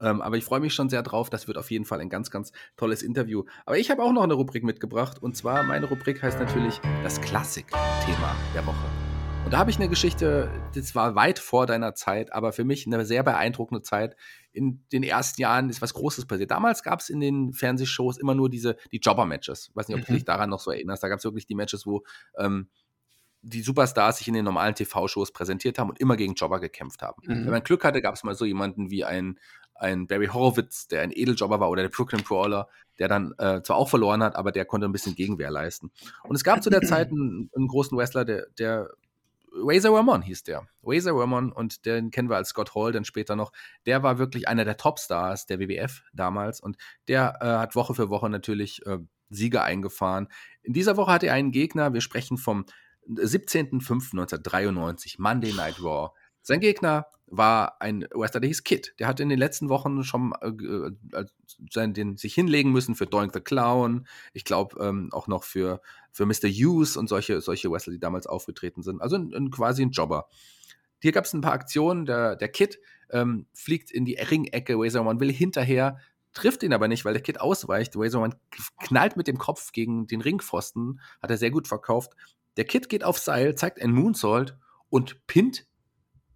Ähm, aber ich freue mich schon sehr drauf. Das wird auf jeden Fall ein ganz, ganz tolles Interview. Aber ich habe auch noch eine Rubrik mitgebracht. Und zwar, meine Rubrik heißt natürlich das Klassik-Thema der Woche. Und da habe ich eine Geschichte, das war weit vor deiner Zeit, aber für mich eine sehr beeindruckende Zeit. In den ersten Jahren ist was Großes passiert. Damals gab es in den Fernsehshows immer nur diese, die Jobber-Matches. Ich weiß nicht, ob mhm. du dich daran noch so erinnerst. Da gab es wirklich die Matches, wo ähm, die Superstars sich in den normalen TV-Shows präsentiert haben und immer gegen Jobber gekämpft haben. Mhm. Wenn man Glück hatte, gab es mal so jemanden wie ein, ein Barry Horowitz, der ein Edeljobber war, oder der Brooklyn Brawler, der dann äh, zwar auch verloren hat, aber der konnte ein bisschen Gegenwehr leisten. Und es gab zu der Zeit einen, einen großen Wrestler, der, der Razor Ramon hieß der. Razor Ramon und den kennen wir als Scott Hall dann später noch. Der war wirklich einer der Topstars der WWF damals und der äh, hat Woche für Woche natürlich äh, Siege eingefahren. In dieser Woche hatte er einen Gegner, wir sprechen vom 17.05.1993, Monday Night Raw. Sein Gegner war ein Wrestler, der hieß Kid. Der hat in den letzten Wochen schon äh, äh sein, den, sich hinlegen müssen für Doink the Clown. Ich glaube ähm, auch noch für, für Mr. Hughes und solche, solche Wrestler, die damals aufgetreten sind. Also ein, ein, quasi ein Jobber. Hier gab es ein paar Aktionen. Der, der Kid ähm, fliegt in die Ringecke. Razor One will hinterher, trifft ihn aber nicht, weil der Kid ausweicht. Razor One knallt mit dem Kopf gegen den Ringpfosten. Hat er sehr gut verkauft. Der Kid geht auf Seil, zeigt ein Moonsault und pinnt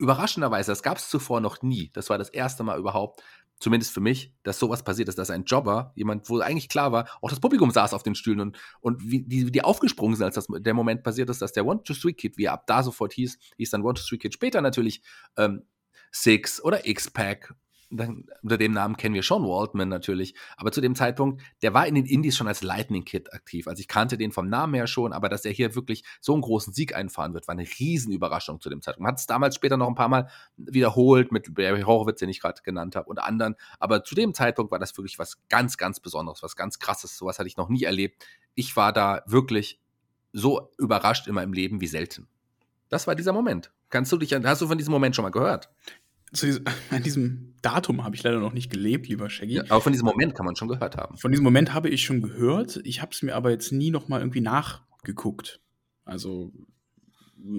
überraschenderweise, das gab es zuvor noch nie. Das war das erste Mal überhaupt, zumindest für mich, dass sowas passiert ist, dass ein Jobber, jemand, wo eigentlich klar war, auch das Publikum saß auf den Stühlen und, und wie die, die aufgesprungen sind, als das, der Moment passiert ist, dass der One-to-Three-Kid, wie er ab da sofort hieß, hieß dann One-to-Three-Kid, später natürlich ähm, Six oder X-Pack dann, unter dem Namen kennen wir schon Waldman natürlich, aber zu dem Zeitpunkt, der war in den Indies schon als Lightning Kid aktiv. Also ich kannte den vom Namen her schon, aber dass er hier wirklich so einen großen Sieg einfahren wird, war eine Riesenüberraschung zu dem Zeitpunkt. Man hat es damals später noch ein paar Mal wiederholt mit Barry Horowitz, den ich gerade genannt habe, und anderen, aber zu dem Zeitpunkt war das wirklich was ganz, ganz Besonderes, was ganz Krasses. Sowas hatte ich noch nie erlebt. Ich war da wirklich so überrascht in meinem Leben wie selten. Das war dieser Moment. Kannst du dich, hast du von diesem Moment schon mal gehört? Diesem, an diesem Datum habe ich leider noch nicht gelebt, lieber Shaggy. Ja, aber von diesem Moment kann man schon gehört haben. Von diesem Moment habe ich schon gehört. Ich habe es mir aber jetzt nie noch mal irgendwie nachgeguckt. Also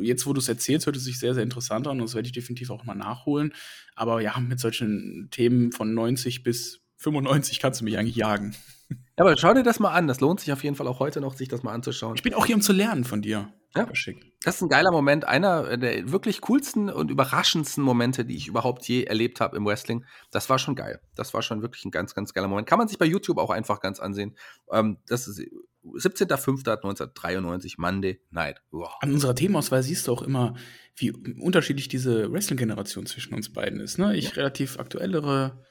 jetzt, wo du es erzählst, hört es sich sehr, sehr interessant an und das werde ich definitiv auch mal nachholen. Aber ja, mit solchen Themen von 90 bis 95 kannst du mich eigentlich jagen. Ja, aber schau dir das mal an. Das lohnt sich auf jeden Fall auch heute noch, sich das mal anzuschauen. Ich bin auch hier, um zu lernen von dir. Ja, schick. Das ist ein geiler Moment. Einer der wirklich coolsten und überraschendsten Momente, die ich überhaupt je erlebt habe im Wrestling. Das war schon geil. Das war schon wirklich ein ganz, ganz geiler Moment. Kann man sich bei YouTube auch einfach ganz ansehen. Ähm, das ist 17.05.1993, Monday Night Raw. An unserer Themenauswahl siehst du auch immer, wie unterschiedlich diese Wrestling-Generation zwischen uns beiden ist. Ne? Ich ja. relativ aktuellere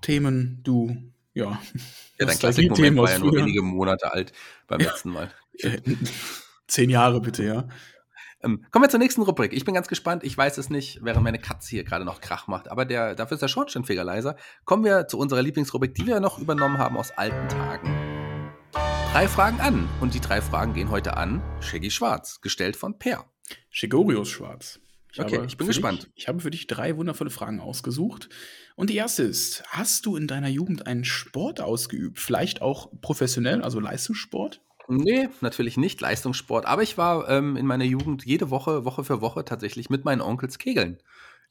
Themen, du, ja. Ja, dein Klassikmoment war ja nur wenige Monate alt beim letzten Mal. Zehn Jahre bitte, ja. Ähm, kommen wir zur nächsten Rubrik. Ich bin ganz gespannt. Ich weiß es nicht, während meine Katze hier gerade noch Krach macht. Aber der, dafür ist der Schornsteinfeger leiser. Kommen wir zu unserer Lieblingsrubrik, die wir noch übernommen haben aus alten Tagen. Drei Fragen an. Und die drei Fragen gehen heute an Shaggy Schwarz, gestellt von Per. Shigorius Schwarz. Ich okay, ich bin gespannt. Dich, ich habe für dich drei wundervolle Fragen ausgesucht. Und die erste ist: Hast du in deiner Jugend einen Sport ausgeübt? Vielleicht auch professionell, also Leistungssport? Nee, natürlich nicht Leistungssport. Aber ich war ähm, in meiner Jugend jede Woche, Woche für Woche tatsächlich mit meinen Onkels kegeln.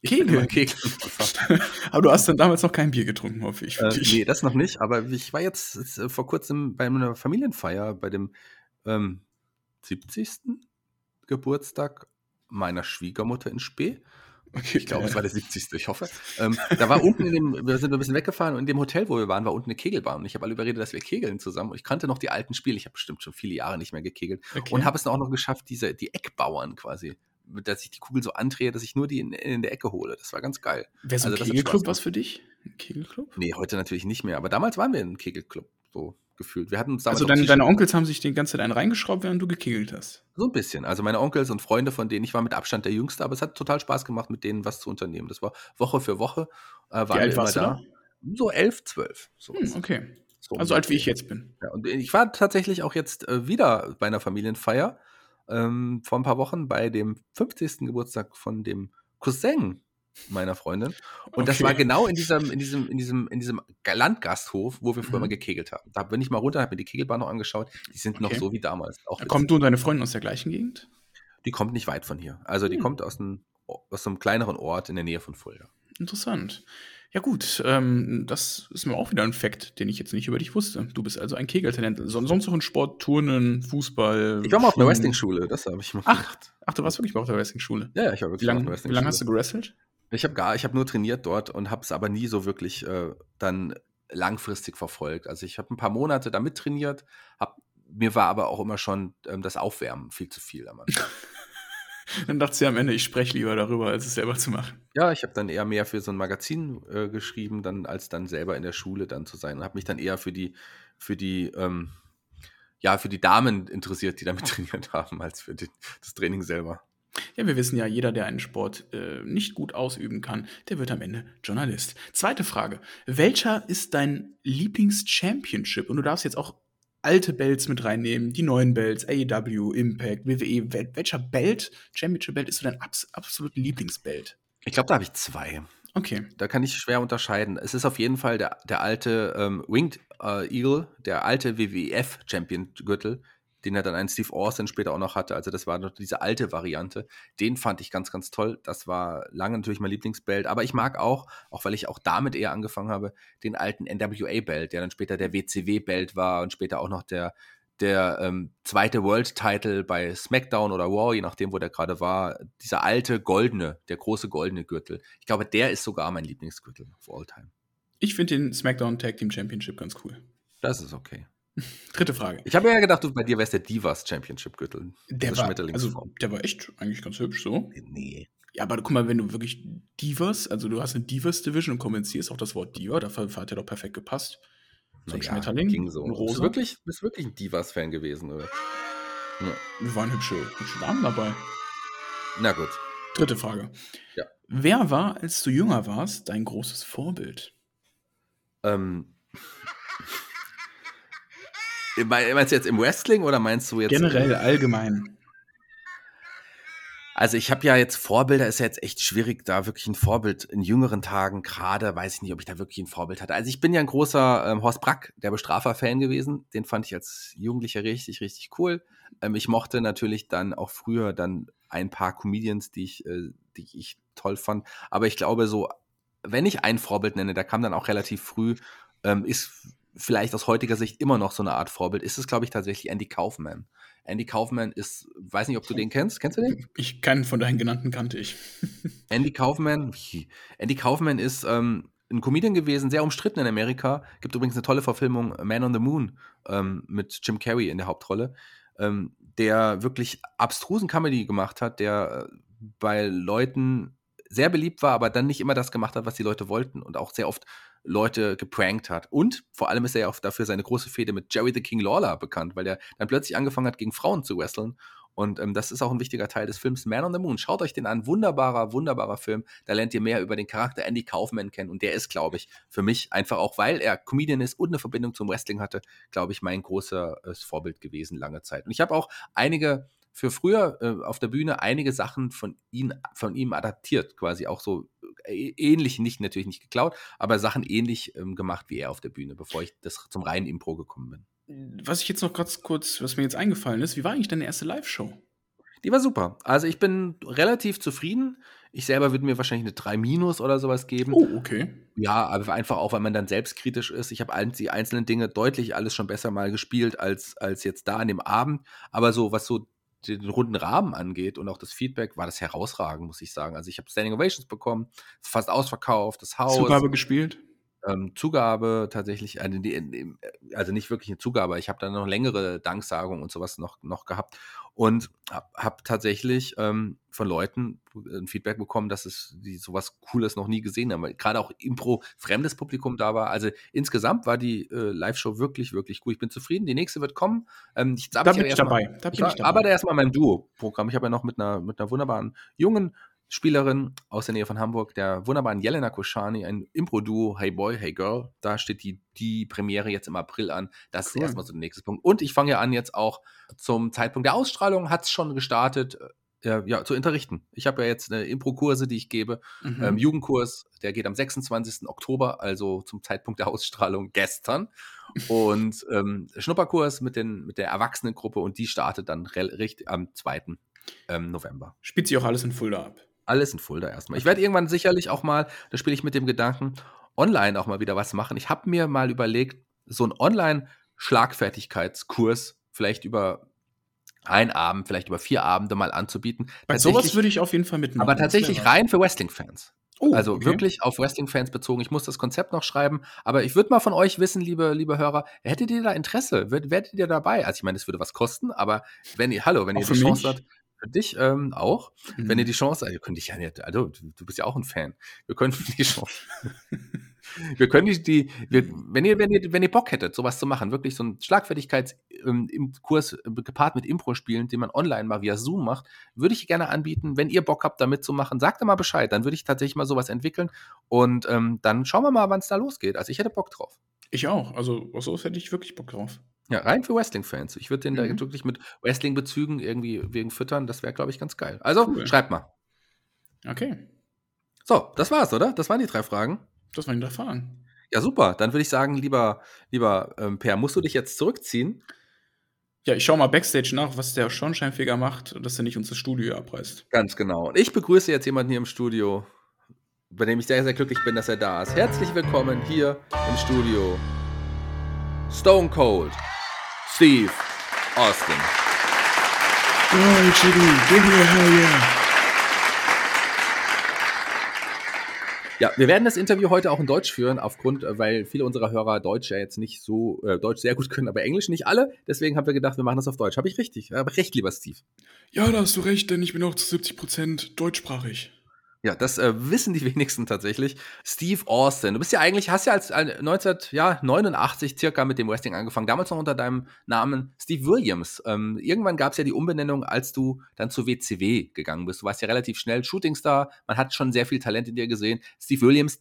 Kegeln? Kegeln. aber du hast dann damals noch kein Bier getrunken, hoffe ich. Äh, nee, das noch nicht. Aber ich war jetzt, jetzt äh, vor kurzem bei einer Familienfeier, bei dem ähm, 70. Geburtstag meiner Schwiegermutter in Spee. Okay, ich glaube, es war der 70. Ich hoffe. Ähm, da war unten in dem, wir sind ein bisschen weggefahren und in dem Hotel, wo wir waren, war unten eine Kegelbahn. Und ich habe alle überredet, dass wir kegeln zusammen. Und ich kannte noch die alten Spiele. Ich habe bestimmt schon viele Jahre nicht mehr gekegelt. Okay. Und habe es dann auch noch geschafft, diese, die Eckbauern quasi, dass ich die Kugel so andrehe, dass ich nur die in, in der Ecke hole. Das war ganz geil. Wäre so ein also, Kegelclub was für dich? Ein Kegelclub? Nee, heute natürlich nicht mehr. Aber damals waren wir in einem Kegelclub. So gefühlt. Wir hatten uns also deine, deine Onkels haben sich die ganze Zeit einen reingeschraubt, während du gekegelt hast? So ein bisschen. Also meine Onkels und Freunde, von denen ich war mit Abstand der Jüngste, aber es hat total Spaß gemacht, mit denen was zu unternehmen. Das war Woche für Woche. Äh, waren wie alt warst du da? So elf, zwölf. Hm, okay. So also alt wie ich jetzt bin. Ja, und ich war tatsächlich auch jetzt äh, wieder bei einer Familienfeier ähm, vor ein paar Wochen bei dem 50. Geburtstag von dem Cousin meiner Freundin. Und okay. das war genau in diesem, in diesem, in diesem, in diesem Landgasthof, wo wir früher mhm. mal gekegelt haben. Da bin ich mal runter, habe mir die Kegelbahn noch angeschaut. Die sind okay. noch so wie damals. Auch kommt du und deine Freundin aus der gleichen Gegend? Die kommt nicht weit von hier. Also die mhm. kommt aus einem, aus einem kleineren Ort in der Nähe von Fulda. Interessant. Ja gut, ähm, das ist mir auch wieder ein Fakt, den ich jetzt nicht über dich wusste. Du bist also ein Kegeltalent. Sonst noch ein Sport, Turnen, Fußball. Ich war mal auf einer Wrestling-Schule, das habe ich mal ach, Ach, du warst wirklich mal auf der Wrestling-Schule? Ja, ja, ich war wirklich auf der Wrestling-Schule. Wie lange hast du gewrestelt? Ich habe gar, ich habe nur trainiert dort und habe es aber nie so wirklich äh, dann langfristig verfolgt. Also ich habe ein paar Monate damit trainiert, hab, mir war aber auch immer schon ähm, das Aufwärmen viel zu viel am Anfang. dann dachte sie am Ende, ich spreche lieber darüber, als es selber zu machen. Ja, ich habe dann eher mehr für so ein Magazin äh, geschrieben, dann als dann selber in der Schule dann zu sein und habe mich dann eher für die für die ähm, ja für die Damen interessiert, die damit trainiert haben, als für die, das Training selber. Ja, wir wissen ja, jeder, der einen Sport äh, nicht gut ausüben kann, der wird am Ende Journalist. Zweite Frage. Welcher ist dein Lieblings-Championship? Und du darfst jetzt auch alte Belts mit reinnehmen, die neuen Belts, AEW, Impact, WWE. Welcher Belt, Championship-Belt, ist so dein abs absoluter Lieblingsbelt? Ich glaube, da habe ich zwei. Okay. Da kann ich schwer unterscheiden. Es ist auf jeden Fall der, der alte ähm, Winged äh, Eagle, der alte WWF-Champion-Gürtel, den er dann einen Steve Austin später auch noch hatte. Also das war noch diese alte Variante. Den fand ich ganz, ganz toll. Das war lange natürlich mein Lieblingsbelt. Aber ich mag auch, auch weil ich auch damit eher angefangen habe, den alten NWA-Belt, der dann später der WCW-Belt war und später auch noch der, der ähm, zweite World-Title bei SmackDown oder Raw, je nachdem, wo der gerade war. Dieser alte goldene, der große goldene Gürtel. Ich glaube, der ist sogar mein Lieblingsgürtel of all time. Ich finde den SmackDown Tag Team Championship ganz cool. Das ist okay. Dritte Frage. Ich habe ja gedacht, du, bei dir wär's der Divas Championship Gürtel. Der war, also, der war echt eigentlich ganz hübsch so. Nee. Ja, aber guck mal, wenn du wirklich Divas, also du hast eine Divas Division und kommentierst auch das Wort Diva, dafür hat er doch perfekt gepasst. So ein naja, Schmetterling, ging so. Rosa. Bist wirklich, bist wirklich ein Divas-Fan gewesen, oder? Ja. Wir waren hübsche, hübsche Damen dabei. Na gut. Dritte Frage. Ja. Wer war, als du jünger warst, dein großes Vorbild? Ähm, Meinst du jetzt im Wrestling oder meinst du jetzt. Generell, allgemein. Also ich habe ja jetzt Vorbilder, ist ja jetzt echt schwierig, da wirklich ein Vorbild in jüngeren Tagen, gerade weiß ich nicht, ob ich da wirklich ein Vorbild hatte. Also ich bin ja ein großer ähm, Horst Brack, der Bestrafer-Fan gewesen. Den fand ich als Jugendlicher richtig, richtig cool. Ähm, ich mochte natürlich dann auch früher dann ein paar Comedians, die ich, äh, die ich toll fand. Aber ich glaube so, wenn ich ein Vorbild nenne, der kam dann auch relativ früh, ähm, ist vielleicht aus heutiger Sicht immer noch so eine Art Vorbild, ist es, glaube ich, tatsächlich Andy Kaufman. Andy Kaufman ist, weiß nicht, ob du den kennst. Kennst du den? Ich keinen von deinen genannten kannte ich. Andy Kaufman, Andy Kaufman ist ähm, ein Comedian gewesen, sehr umstritten in Amerika. Gibt übrigens eine tolle Verfilmung, Man on the Moon, ähm, mit Jim Carrey in der Hauptrolle, ähm, der wirklich abstrusen Comedy gemacht hat, der äh, bei Leuten sehr beliebt war, aber dann nicht immer das gemacht hat, was die Leute wollten und auch sehr oft Leute geprankt hat. Und vor allem ist er ja auch dafür seine große Fehde mit Jerry the King Lawler bekannt, weil er dann plötzlich angefangen hat, gegen Frauen zu wresteln. Und ähm, das ist auch ein wichtiger Teil des Films Man on the Moon. Schaut euch den an. Wunderbarer, wunderbarer Film. Da lernt ihr mehr über den Charakter Andy Kaufman kennen. Und der ist, glaube ich, für mich einfach auch, weil er Comedian ist und eine Verbindung zum Wrestling hatte, glaube ich, mein großes Vorbild gewesen lange Zeit. Und ich habe auch einige für früher äh, auf der Bühne einige Sachen von ihm, von ihm adaptiert, quasi auch so äh, ähnlich, nicht natürlich nicht geklaut, aber Sachen ähnlich ähm, gemacht wie er auf der Bühne, bevor ich das zum reinen Impro gekommen bin. Was ich jetzt noch ganz kurz, was mir jetzt eingefallen ist, wie war eigentlich deine erste Live-Show? Die war super. Also ich bin relativ zufrieden. Ich selber würde mir wahrscheinlich eine 3 Minus oder sowas geben. Oh, okay. Ja, aber einfach auch, weil man dann selbstkritisch ist. Ich habe die einzelnen Dinge deutlich alles schon besser mal gespielt als, als jetzt da an dem Abend. Aber so, was so den runden Rahmen angeht und auch das Feedback, war das herausragend, muss ich sagen. Also ich habe Standing Ovations bekommen, fast ausverkauft, das Haus. Zugabe gespielt? Ähm, Zugabe tatsächlich, also nicht wirklich eine Zugabe, ich habe dann noch längere Danksagungen und sowas noch, noch gehabt und habe hab tatsächlich ähm, von Leuten ein Feedback bekommen, dass es die sowas Cooles noch nie gesehen haben. Gerade auch Impro fremdes Publikum da war. Also insgesamt war die äh, Live-Show wirklich, wirklich cool. Ich bin zufrieden. Die nächste wird kommen. Ähm, ich, da bin ich, dabei. Mal, da bin ich, ich dabei. Aber erstmal mein Duo-Programm. Ich habe ja noch mit einer, mit einer wunderbaren jungen Spielerin aus der Nähe von Hamburg, der wunderbaren Jelena Koshani, ein Impro-Duo, Hey Boy, Hey Girl. Da steht die, die Premiere jetzt im April an. Das cool. ist erstmal so der nächste Punkt. Und ich fange ja an jetzt auch zum Zeitpunkt der Ausstrahlung, hat es schon gestartet, äh, ja, zu unterrichten. Ich habe ja jetzt eine Impro-Kurse, die ich gebe. Mhm. Ähm, Jugendkurs, der geht am 26. Oktober, also zum Zeitpunkt der Ausstrahlung gestern. Und ähm, Schnupperkurs mit, den, mit der Erwachsenengruppe und die startet dann richtig am 2. Ähm, November. Spielt sich auch alles in Fulda ab. Alles in Fulda erstmal. Ich werde irgendwann sicherlich auch mal, da spiele ich mit dem Gedanken, online auch mal wieder was machen. Ich habe mir mal überlegt, so einen Online-Schlagfertigkeitskurs vielleicht über einen Abend, vielleicht über vier Abende mal anzubieten. Bei sowas würde ich auf jeden Fall mitmachen. Aber tatsächlich rein für Wrestling-Fans. Oh, also okay. wirklich auf Wrestling-Fans bezogen. Ich muss das Konzept noch schreiben, aber ich würde mal von euch wissen, liebe, liebe Hörer, hättet ihr da Interesse? Werdet ihr dabei? Also ich meine, es würde was kosten, aber wenn ihr, hallo, wenn auch ihr die Chance habt, für dich ähm, auch, mhm. wenn ihr mhm. die Chance, also, könnt ich ja nicht, also du, bist ja auch ein Fan. Wir können die Chance. wir können die, die wir, wenn ihr, wenn ihr, wenn ihr Bock hättet, sowas zu machen, wirklich so ein Schlagfertigkeitskurs ähm, gepaart mit Impro-Spielen, den man online mal via Zoom macht, würde ich gerne anbieten. Wenn ihr Bock habt, da mitzumachen, sagt mal Bescheid. Dann würde ich tatsächlich mal sowas entwickeln und ähm, dann schauen wir mal, wann es da losgeht. Also ich hätte Bock drauf. Ich auch. Also auf sowas hätte ich wirklich Bock drauf. Ja, rein für Wrestling-Fans. Ich würde den mhm. da wirklich mit Wrestling-Bezügen irgendwie wegen füttern. Das wäre, glaube ich, ganz geil. Also, cool. schreibt mal. Okay. So, das war's, oder? Das waren die drei Fragen. Das waren die drei Fragen. Ja, super. Dann würde ich sagen, lieber, lieber ähm, Per, musst du dich jetzt zurückziehen? Ja, ich schaue mal Backstage nach, was der Schornsteinfeger macht, dass er nicht uns das Studio abreißt. Ganz genau. Und ich begrüße jetzt jemanden hier im Studio, bei dem ich sehr, sehr glücklich bin, dass er da ist. Herzlich willkommen hier im Studio. Stone Cold. Steve Austin. Jiggy, give me a hell yeah. Ja, wir werden das Interview heute auch in Deutsch führen, aufgrund, äh, weil viele unserer Hörer Deutsch ja jetzt nicht so, äh, Deutsch sehr gut können, aber Englisch nicht alle. Deswegen haben wir gedacht, wir machen das auf Deutsch. Habe ich richtig? Habe recht, lieber Steve? Ja, da hast du recht, denn ich bin auch zu 70 Prozent deutschsprachig. Ja, das äh, wissen die wenigsten tatsächlich. Steve Austin, du bist ja eigentlich, hast ja als äh, 1989 circa mit dem Wrestling angefangen, damals noch unter deinem Namen Steve Williams. Ähm, irgendwann gab es ja die Umbenennung, als du dann zur WCW gegangen bist. Du warst ja relativ schnell Shootingstar, man hat schon sehr viel Talent in dir gesehen. Steve Williams,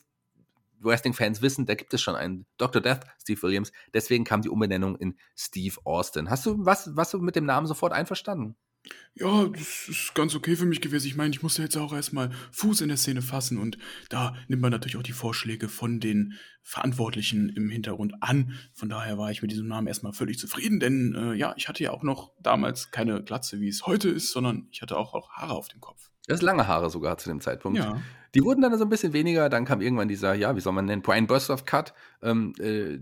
Wrestling-Fans wissen, da gibt es schon einen Dr. Death, Steve Williams. Deswegen kam die Umbenennung in Steve Austin. Hast du was, was du mit dem Namen sofort einverstanden? Ja, das ist ganz okay für mich gewesen. Ich meine, ich musste jetzt auch erstmal Fuß in der Szene fassen und da nimmt man natürlich auch die Vorschläge von den Verantwortlichen im Hintergrund an. Von daher war ich mit diesem Namen erstmal völlig zufrieden, denn äh, ja, ich hatte ja auch noch damals keine Glatze, wie es heute ist, sondern ich hatte auch, auch Haare auf dem Kopf. Das lange Haare sogar zu dem Zeitpunkt. Ja. Die wurden dann so ein bisschen weniger, dann kam irgendwann dieser, ja, wie soll man nennen, Brian Burstoff Cut, ähm, äh,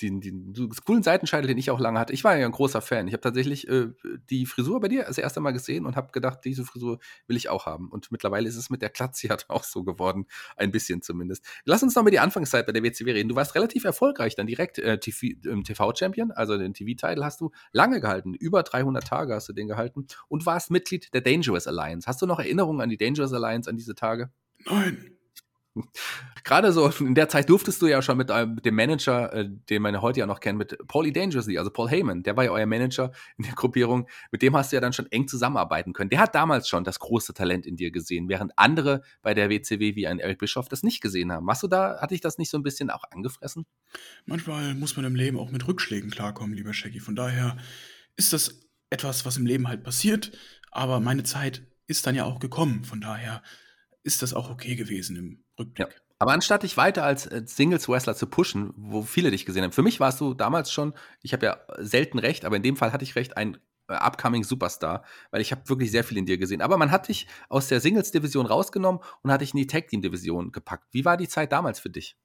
den, den, den coolen Seitenscheitel, den ich auch lange hatte. Ich war ja ein großer Fan. Ich habe tatsächlich äh, die Frisur bei dir das erste Mal gesehen und habe gedacht, diese Frisur will ich auch haben. Und mittlerweile ist es mit der Klatze halt auch so geworden, ein bisschen zumindest. Lass uns noch mal die Anfangszeit bei der WCW reden. Du warst relativ erfolgreich, dann direkt äh, TV-Champion, also den TV-Titel hast du lange gehalten. Über 300 Tage hast du den gehalten und warst Mitglied der Dangerous Alliance. Hast du noch Erinnerungen an die Dangerous Alliance, an diese Tage? Nein. Gerade so in der Zeit durftest du ja schon mit, mit dem Manager, äh, den man heute ja noch kennt, mit Paulie Dangerously, also Paul Heyman, der war ja euer Manager in der Gruppierung, mit dem hast du ja dann schon eng zusammenarbeiten können. Der hat damals schon das große Talent in dir gesehen, während andere bei der WCW wie ein Eric Bischoff das nicht gesehen haben. Warst du da, hatte ich das nicht so ein bisschen auch angefressen? Manchmal muss man im Leben auch mit Rückschlägen klarkommen, lieber Shaggy. Von daher ist das etwas, was im Leben halt passiert, aber meine Zeit ist dann ja auch gekommen. Von daher ist das auch okay gewesen im Rückblick. Ja. Aber anstatt dich weiter als Singles-Wrestler zu pushen, wo viele dich gesehen haben, für mich warst du damals schon, ich habe ja selten recht, aber in dem Fall hatte ich recht, ein äh, upcoming Superstar, weil ich habe wirklich sehr viel in dir gesehen. Aber man hat dich aus der Singles-Division rausgenommen und hat dich in die Tag-Team-Division gepackt. Wie war die Zeit damals für dich?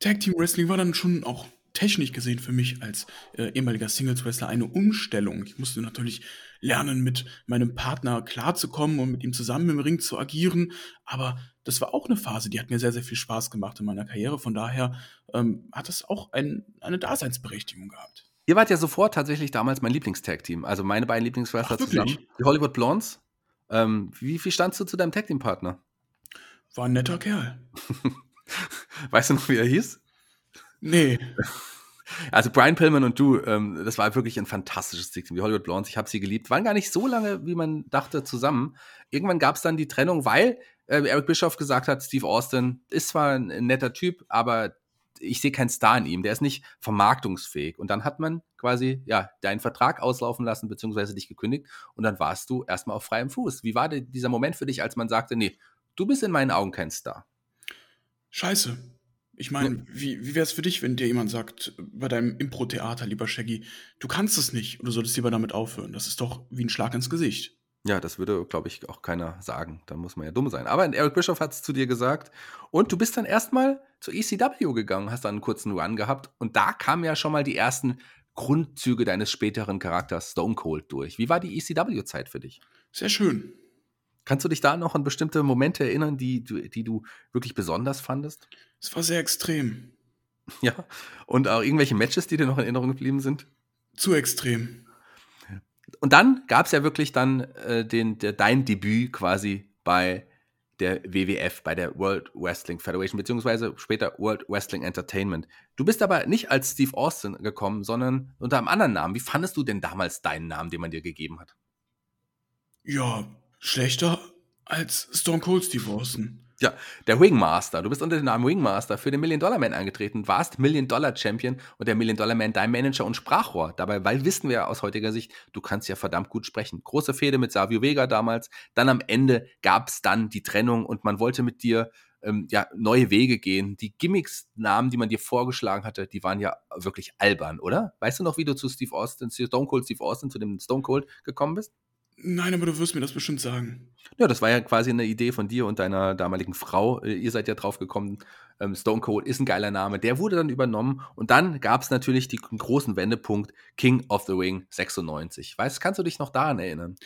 Tag Team Wrestling war dann schon auch technisch gesehen für mich als äh, ehemaliger Singles-Wrestler eine Umstellung. Ich musste natürlich lernen, mit meinem Partner klarzukommen und mit ihm zusammen im Ring zu agieren. Aber das war auch eine Phase, die hat mir sehr, sehr viel Spaß gemacht in meiner Karriere. Von daher ähm, hat das auch ein, eine Daseinsberechtigung gehabt. Ihr wart ja sofort tatsächlich damals mein Lieblingstag-Team. Also meine beiden Lieblingswrestler zusammen. Die Hollywood Blondes. Ähm, wie viel standst du zu deinem Tag-Team-Partner? War ein netter Kerl. weißt du noch, wie er hieß? Nee. Also Brian Pillman und du, ähm, das war wirklich ein fantastisches Team. Die Hollywood Blondes, ich habe sie geliebt. Waren gar nicht so lange, wie man dachte, zusammen. Irgendwann gab es dann die Trennung, weil äh, Eric Bischoff gesagt hat, Steve Austin ist zwar ein, ein netter Typ, aber ich sehe keinen Star in ihm. Der ist nicht vermarktungsfähig. Und dann hat man quasi ja deinen Vertrag auslaufen lassen, beziehungsweise dich gekündigt. Und dann warst du erstmal auf freiem Fuß. Wie war dieser Moment für dich, als man sagte, nee, du bist in meinen Augen kein Star? Scheiße. Ich meine, wie, wie wäre es für dich, wenn dir jemand sagt, bei deinem Impro-Theater, lieber Shaggy, du kannst es nicht, du solltest lieber damit aufhören. Das ist doch wie ein Schlag ins Gesicht. Ja, das würde, glaube ich, auch keiner sagen. Da muss man ja dumm sein. Aber Eric Bischoff hat es zu dir gesagt. Und du bist dann erstmal zur ECW gegangen, hast dann einen kurzen Run gehabt. Und da kamen ja schon mal die ersten Grundzüge deines späteren Charakters Stone Cold durch. Wie war die ECW-Zeit für dich? Sehr schön. Kannst du dich da noch an bestimmte Momente erinnern, die, die du wirklich besonders fandest? Es war sehr extrem. Ja. Und auch irgendwelche Matches, die dir noch in Erinnerung geblieben sind? Zu extrem. Und dann gab es ja wirklich dann äh, den, der, dein Debüt quasi bei der WWF, bei der World Wrestling Federation, beziehungsweise später World Wrestling Entertainment. Du bist aber nicht als Steve Austin gekommen, sondern unter einem anderen Namen. Wie fandest du denn damals deinen Namen, den man dir gegeben hat? Ja, schlechter als Stone Cold Steve Austin. Ja, der Wingmaster. Du bist unter dem Namen Wingmaster für den Million Dollar Man angetreten, warst Million Dollar Champion und der Million Dollar Man dein Manager und Sprachrohr. Dabei, weil wissen wir aus heutiger Sicht, du kannst ja verdammt gut sprechen. Große Fehde mit Savio Vega damals. Dann am Ende gab es dann die Trennung und man wollte mit dir ähm, ja, neue Wege gehen. Die Gimmicks-Namen, die man dir vorgeschlagen hatte, die waren ja wirklich albern, oder? Weißt du noch, wie du zu Steve Austin, zu Stone Cold Steve Austin, zu dem Stone Cold gekommen bist? Nein, aber du wirst mir das bestimmt sagen. Ja, das war ja quasi eine Idee von dir und deiner damaligen Frau. Äh, ihr seid ja drauf gekommen, ähm, Stone Cold ist ein geiler Name. Der wurde dann übernommen und dann gab es natürlich den großen Wendepunkt King of the Ring 96. Weißt, kannst du dich noch daran erinnern?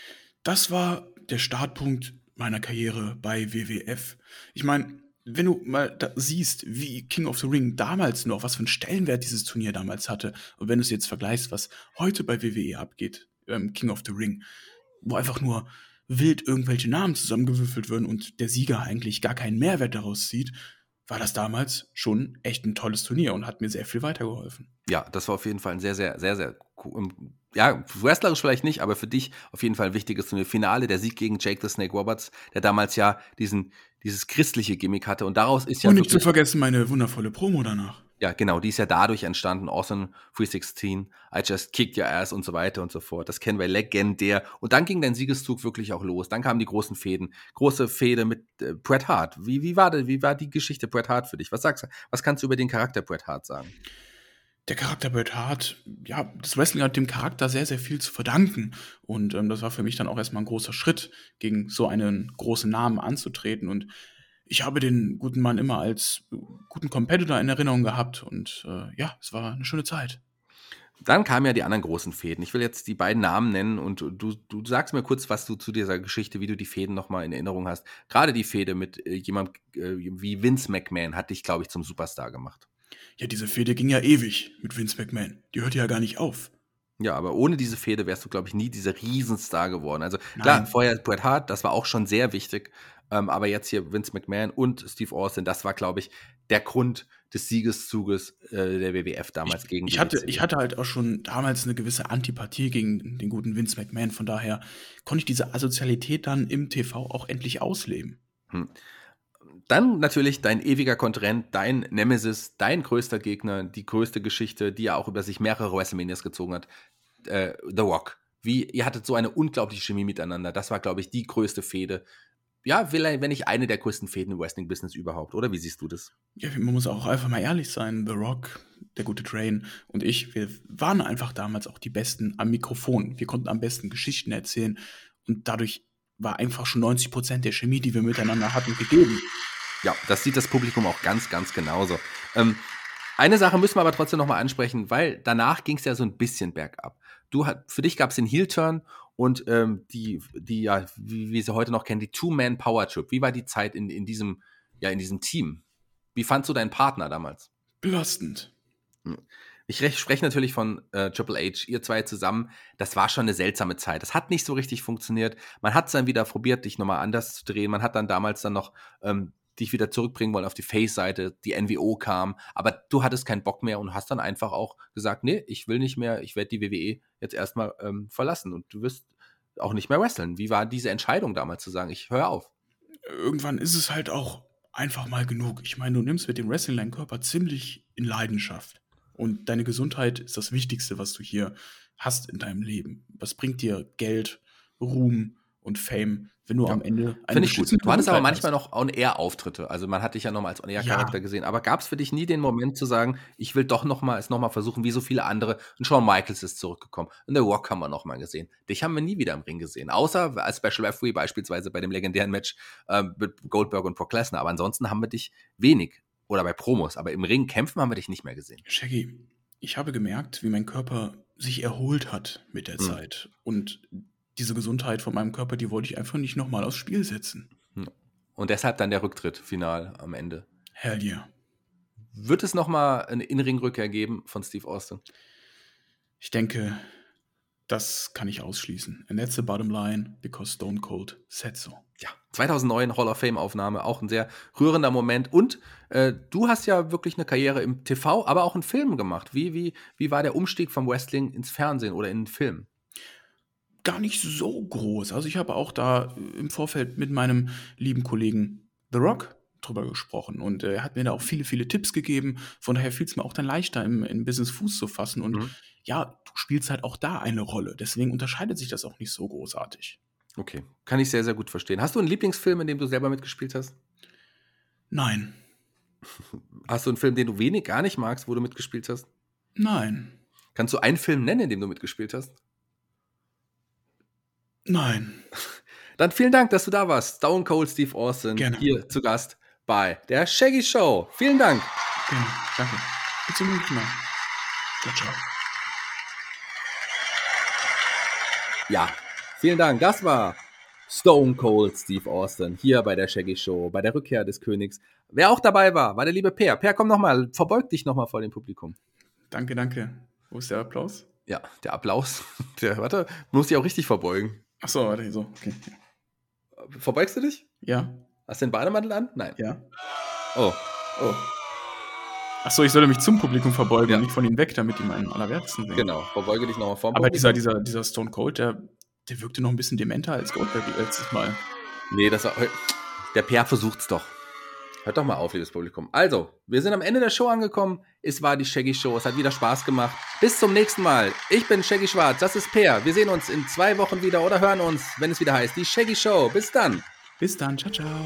Das war der Startpunkt meiner Karriere bei WWF. Ich meine, wenn du mal siehst, wie King of the Ring damals noch, was für einen Stellenwert dieses Turnier damals hatte, und wenn du es jetzt vergleichst, was heute bei WWE abgeht, ähm, King of the Ring, wo einfach nur wild irgendwelche Namen zusammengewürfelt werden und der Sieger eigentlich gar keinen Mehrwert daraus zieht, war das damals schon echt ein tolles Turnier und hat mir sehr viel weitergeholfen. Ja, das war auf jeden Fall ein sehr, sehr, sehr, sehr ja, wrestlerisch vielleicht nicht, aber für dich auf jeden Fall ein wichtiges Turnier. Finale, der Sieg gegen Jake the Snake Roberts, der damals ja diesen, dieses christliche Gimmick hatte und daraus ist ja. Und nicht zu vergessen meine wundervolle Promo danach. Ja, genau, die ist ja dadurch entstanden. Awesome 316, I Just Kicked Your Ass und so weiter und so fort. Das kennen wir legendär. Und dann ging dein Siegeszug wirklich auch los. Dann kamen die großen Fäden. Große Fäde mit äh, Bret Hart. Wie, wie, war das, wie war die Geschichte Bret Hart für dich? Was sagst du? Was kannst du über den Charakter Bret Hart sagen? der Charakter Bret Hart, ja, das Wrestling hat dem Charakter sehr, sehr viel zu verdanken. Und ähm, das war für mich dann auch erstmal ein großer Schritt, gegen so einen großen Namen anzutreten. Und ich habe den guten Mann immer als guten Competitor in Erinnerung gehabt. Und äh, ja, es war eine schöne Zeit. Dann kamen ja die anderen großen Fäden. Ich will jetzt die beiden Namen nennen und du, du sagst mir kurz, was du zu dieser Geschichte, wie du die Fäden nochmal in Erinnerung hast. Gerade die Fäde mit äh, jemandem äh, wie Vince McMahon hat dich, glaube ich, zum Superstar gemacht. Ja, diese Fehde ging ja ewig mit Vince McMahon. Die hörte ja gar nicht auf. Ja, aber ohne diese Fehde wärst du, glaube ich, nie dieser Riesenstar geworden. Also klar, Nein. vorher Bret Hart, das war auch schon sehr wichtig. Ähm, aber jetzt hier Vince McMahon und Steve Austin, das war, glaube ich, der Grund des Siegeszuges äh, der WWF damals ich, gegen ich hatte, ich hatte halt auch schon damals eine gewisse Antipathie gegen den guten Vince McMahon. Von daher konnte ich diese Asozialität dann im TV auch endlich ausleben. Hm. Dann natürlich dein ewiger Kontrahent, dein Nemesis, dein größter Gegner, die größte Geschichte, die ja auch über sich mehrere WrestleManias gezogen hat, äh, The Rock. Wie, ihr hattet so eine unglaubliche Chemie miteinander. Das war, glaube ich, die größte Fehde. Ja, wenn nicht eine der größten Fäden im Wrestling-Business überhaupt, oder? Wie siehst du das? Ja, man muss auch einfach mal ehrlich sein. The Rock, der gute Train und ich, wir waren einfach damals auch die Besten am Mikrofon. Wir konnten am besten Geschichten erzählen und dadurch war einfach schon 90 Prozent der Chemie, die wir miteinander hatten, gegeben. Ja, das sieht das Publikum auch ganz, ganz genauso. Ähm, eine Sache müssen wir aber trotzdem nochmal ansprechen, weil danach ging es ja so ein bisschen bergab. Du, für dich gab es den Heel-Turn und ähm, die, die, ja, wie wir sie heute noch kennen, die Two-Man-Power-Trip. Wie war die Zeit in, in, diesem, ja, in diesem Team? Wie fandst du deinen Partner damals? Belastend. Hm. Ich spreche natürlich von äh, Triple H, ihr zwei zusammen. Das war schon eine seltsame Zeit. Das hat nicht so richtig funktioniert. Man hat es dann wieder probiert, dich nochmal anders zu drehen. Man hat dann damals dann noch ähm, dich wieder zurückbringen wollen auf die Face-Seite, die NWO kam, aber du hattest keinen Bock mehr und hast dann einfach auch gesagt, nee, ich will nicht mehr, ich werde die WWE jetzt erstmal ähm, verlassen und du wirst auch nicht mehr wresteln. Wie war diese Entscheidung damals zu sagen, ich höre auf? Irgendwann ist es halt auch einfach mal genug. Ich meine, du nimmst mit dem Wrestling deinen Körper ziemlich in Leidenschaft. Und deine Gesundheit ist das Wichtigste, was du hier hast in deinem Leben. Was bringt dir Geld, Ruhm und Fame, wenn du ja. am Ende Finde ich gut. Du hattest aber manchmal noch On-Air-Auftritte. Also man hat dich ja nochmal als On-Air-Charakter ja. gesehen. Aber gab es für dich nie den Moment zu sagen, ich will doch nochmal es nochmal versuchen, wie so viele andere. Und Shawn Michaels ist zurückgekommen. Und The Rock haben wir nochmal gesehen. Dich haben wir nie wieder im Ring gesehen. Außer als Special Referee beispielsweise bei dem legendären Match äh, mit Goldberg und Brock Lesnar. Aber ansonsten haben wir dich wenig. Oder bei Promos. Aber im Ring kämpfen haben wir dich nicht mehr gesehen. Shaggy, ich habe gemerkt, wie mein Körper sich erholt hat mit der hm. Zeit. Und diese Gesundheit von meinem Körper, die wollte ich einfach nicht nochmal aufs Spiel setzen. Hm. Und deshalb dann der Rücktritt final am Ende. Hell yeah. Wird es nochmal eine In-Ring-Rückkehr geben von Steve Austin? Ich denke, das kann ich ausschließen. And that's the bottom line, because Stone Cold said so. Ja, 2009 Hall of Fame-Aufnahme, auch ein sehr rührender Moment. Und äh, du hast ja wirklich eine Karriere im TV, aber auch in Filmen gemacht. Wie, wie, wie war der Umstieg vom Wrestling ins Fernsehen oder in den Film? Gar nicht so groß. Also ich habe auch da im Vorfeld mit meinem lieben Kollegen The Rock drüber gesprochen und äh, er hat mir da auch viele, viele Tipps gegeben. Von daher fiel es mir auch dann leichter, im, im Business Fuß zu fassen. Und mhm. ja, du spielst halt auch da eine Rolle. Deswegen unterscheidet sich das auch nicht so großartig. Okay, kann ich sehr, sehr gut verstehen. Hast du einen Lieblingsfilm, in dem du selber mitgespielt hast? Nein. Hast du einen Film, den du wenig gar nicht magst, wo du mitgespielt hast? Nein. Kannst du einen Film nennen, in dem du mitgespielt hast? Nein. Dann vielen Dank, dass du da warst. Stone Cold Steve Austin Gerne. hier zu Gast bei der Shaggy Show. Vielen Dank. Gerne. Danke. Bis zum nächsten Mal. Ciao, ciao. Ja, vielen Dank. Das war Stone Cold Steve Austin hier bei der Shaggy Show, bei der Rückkehr des Königs. Wer auch dabei war, war der liebe Per. Per, komm nochmal, verbeug dich nochmal vor dem Publikum. Danke, danke. Wo ist der Applaus? Ja, der Applaus. Der, warte, muss ich auch richtig verbeugen. Ach so, warte, so, okay. Verbeugst du dich? Ja. Hast du den Bademantel an? Nein. Ja. Oh. Oh. Ach so, ich sollte mich zum Publikum verbeugen ja. und nicht von ihm weg, damit die meinen Allerwertesten sehen. Genau, verbeuge dich nochmal vor. Aber dieser, dieser, dieser Stone Cold, der, der wirkte noch ein bisschen dementer als Goldberg letztes Mal. Nee, das war. Der Per versucht's doch. Hört doch mal auf, liebes Publikum. Also, wir sind am Ende der Show angekommen. Es war die Shaggy Show. Es hat wieder Spaß gemacht. Bis zum nächsten Mal. Ich bin Shaggy Schwarz. Das ist Peer. Wir sehen uns in zwei Wochen wieder oder hören uns, wenn es wieder heißt, die Shaggy Show. Bis dann. Bis dann. Ciao, ciao.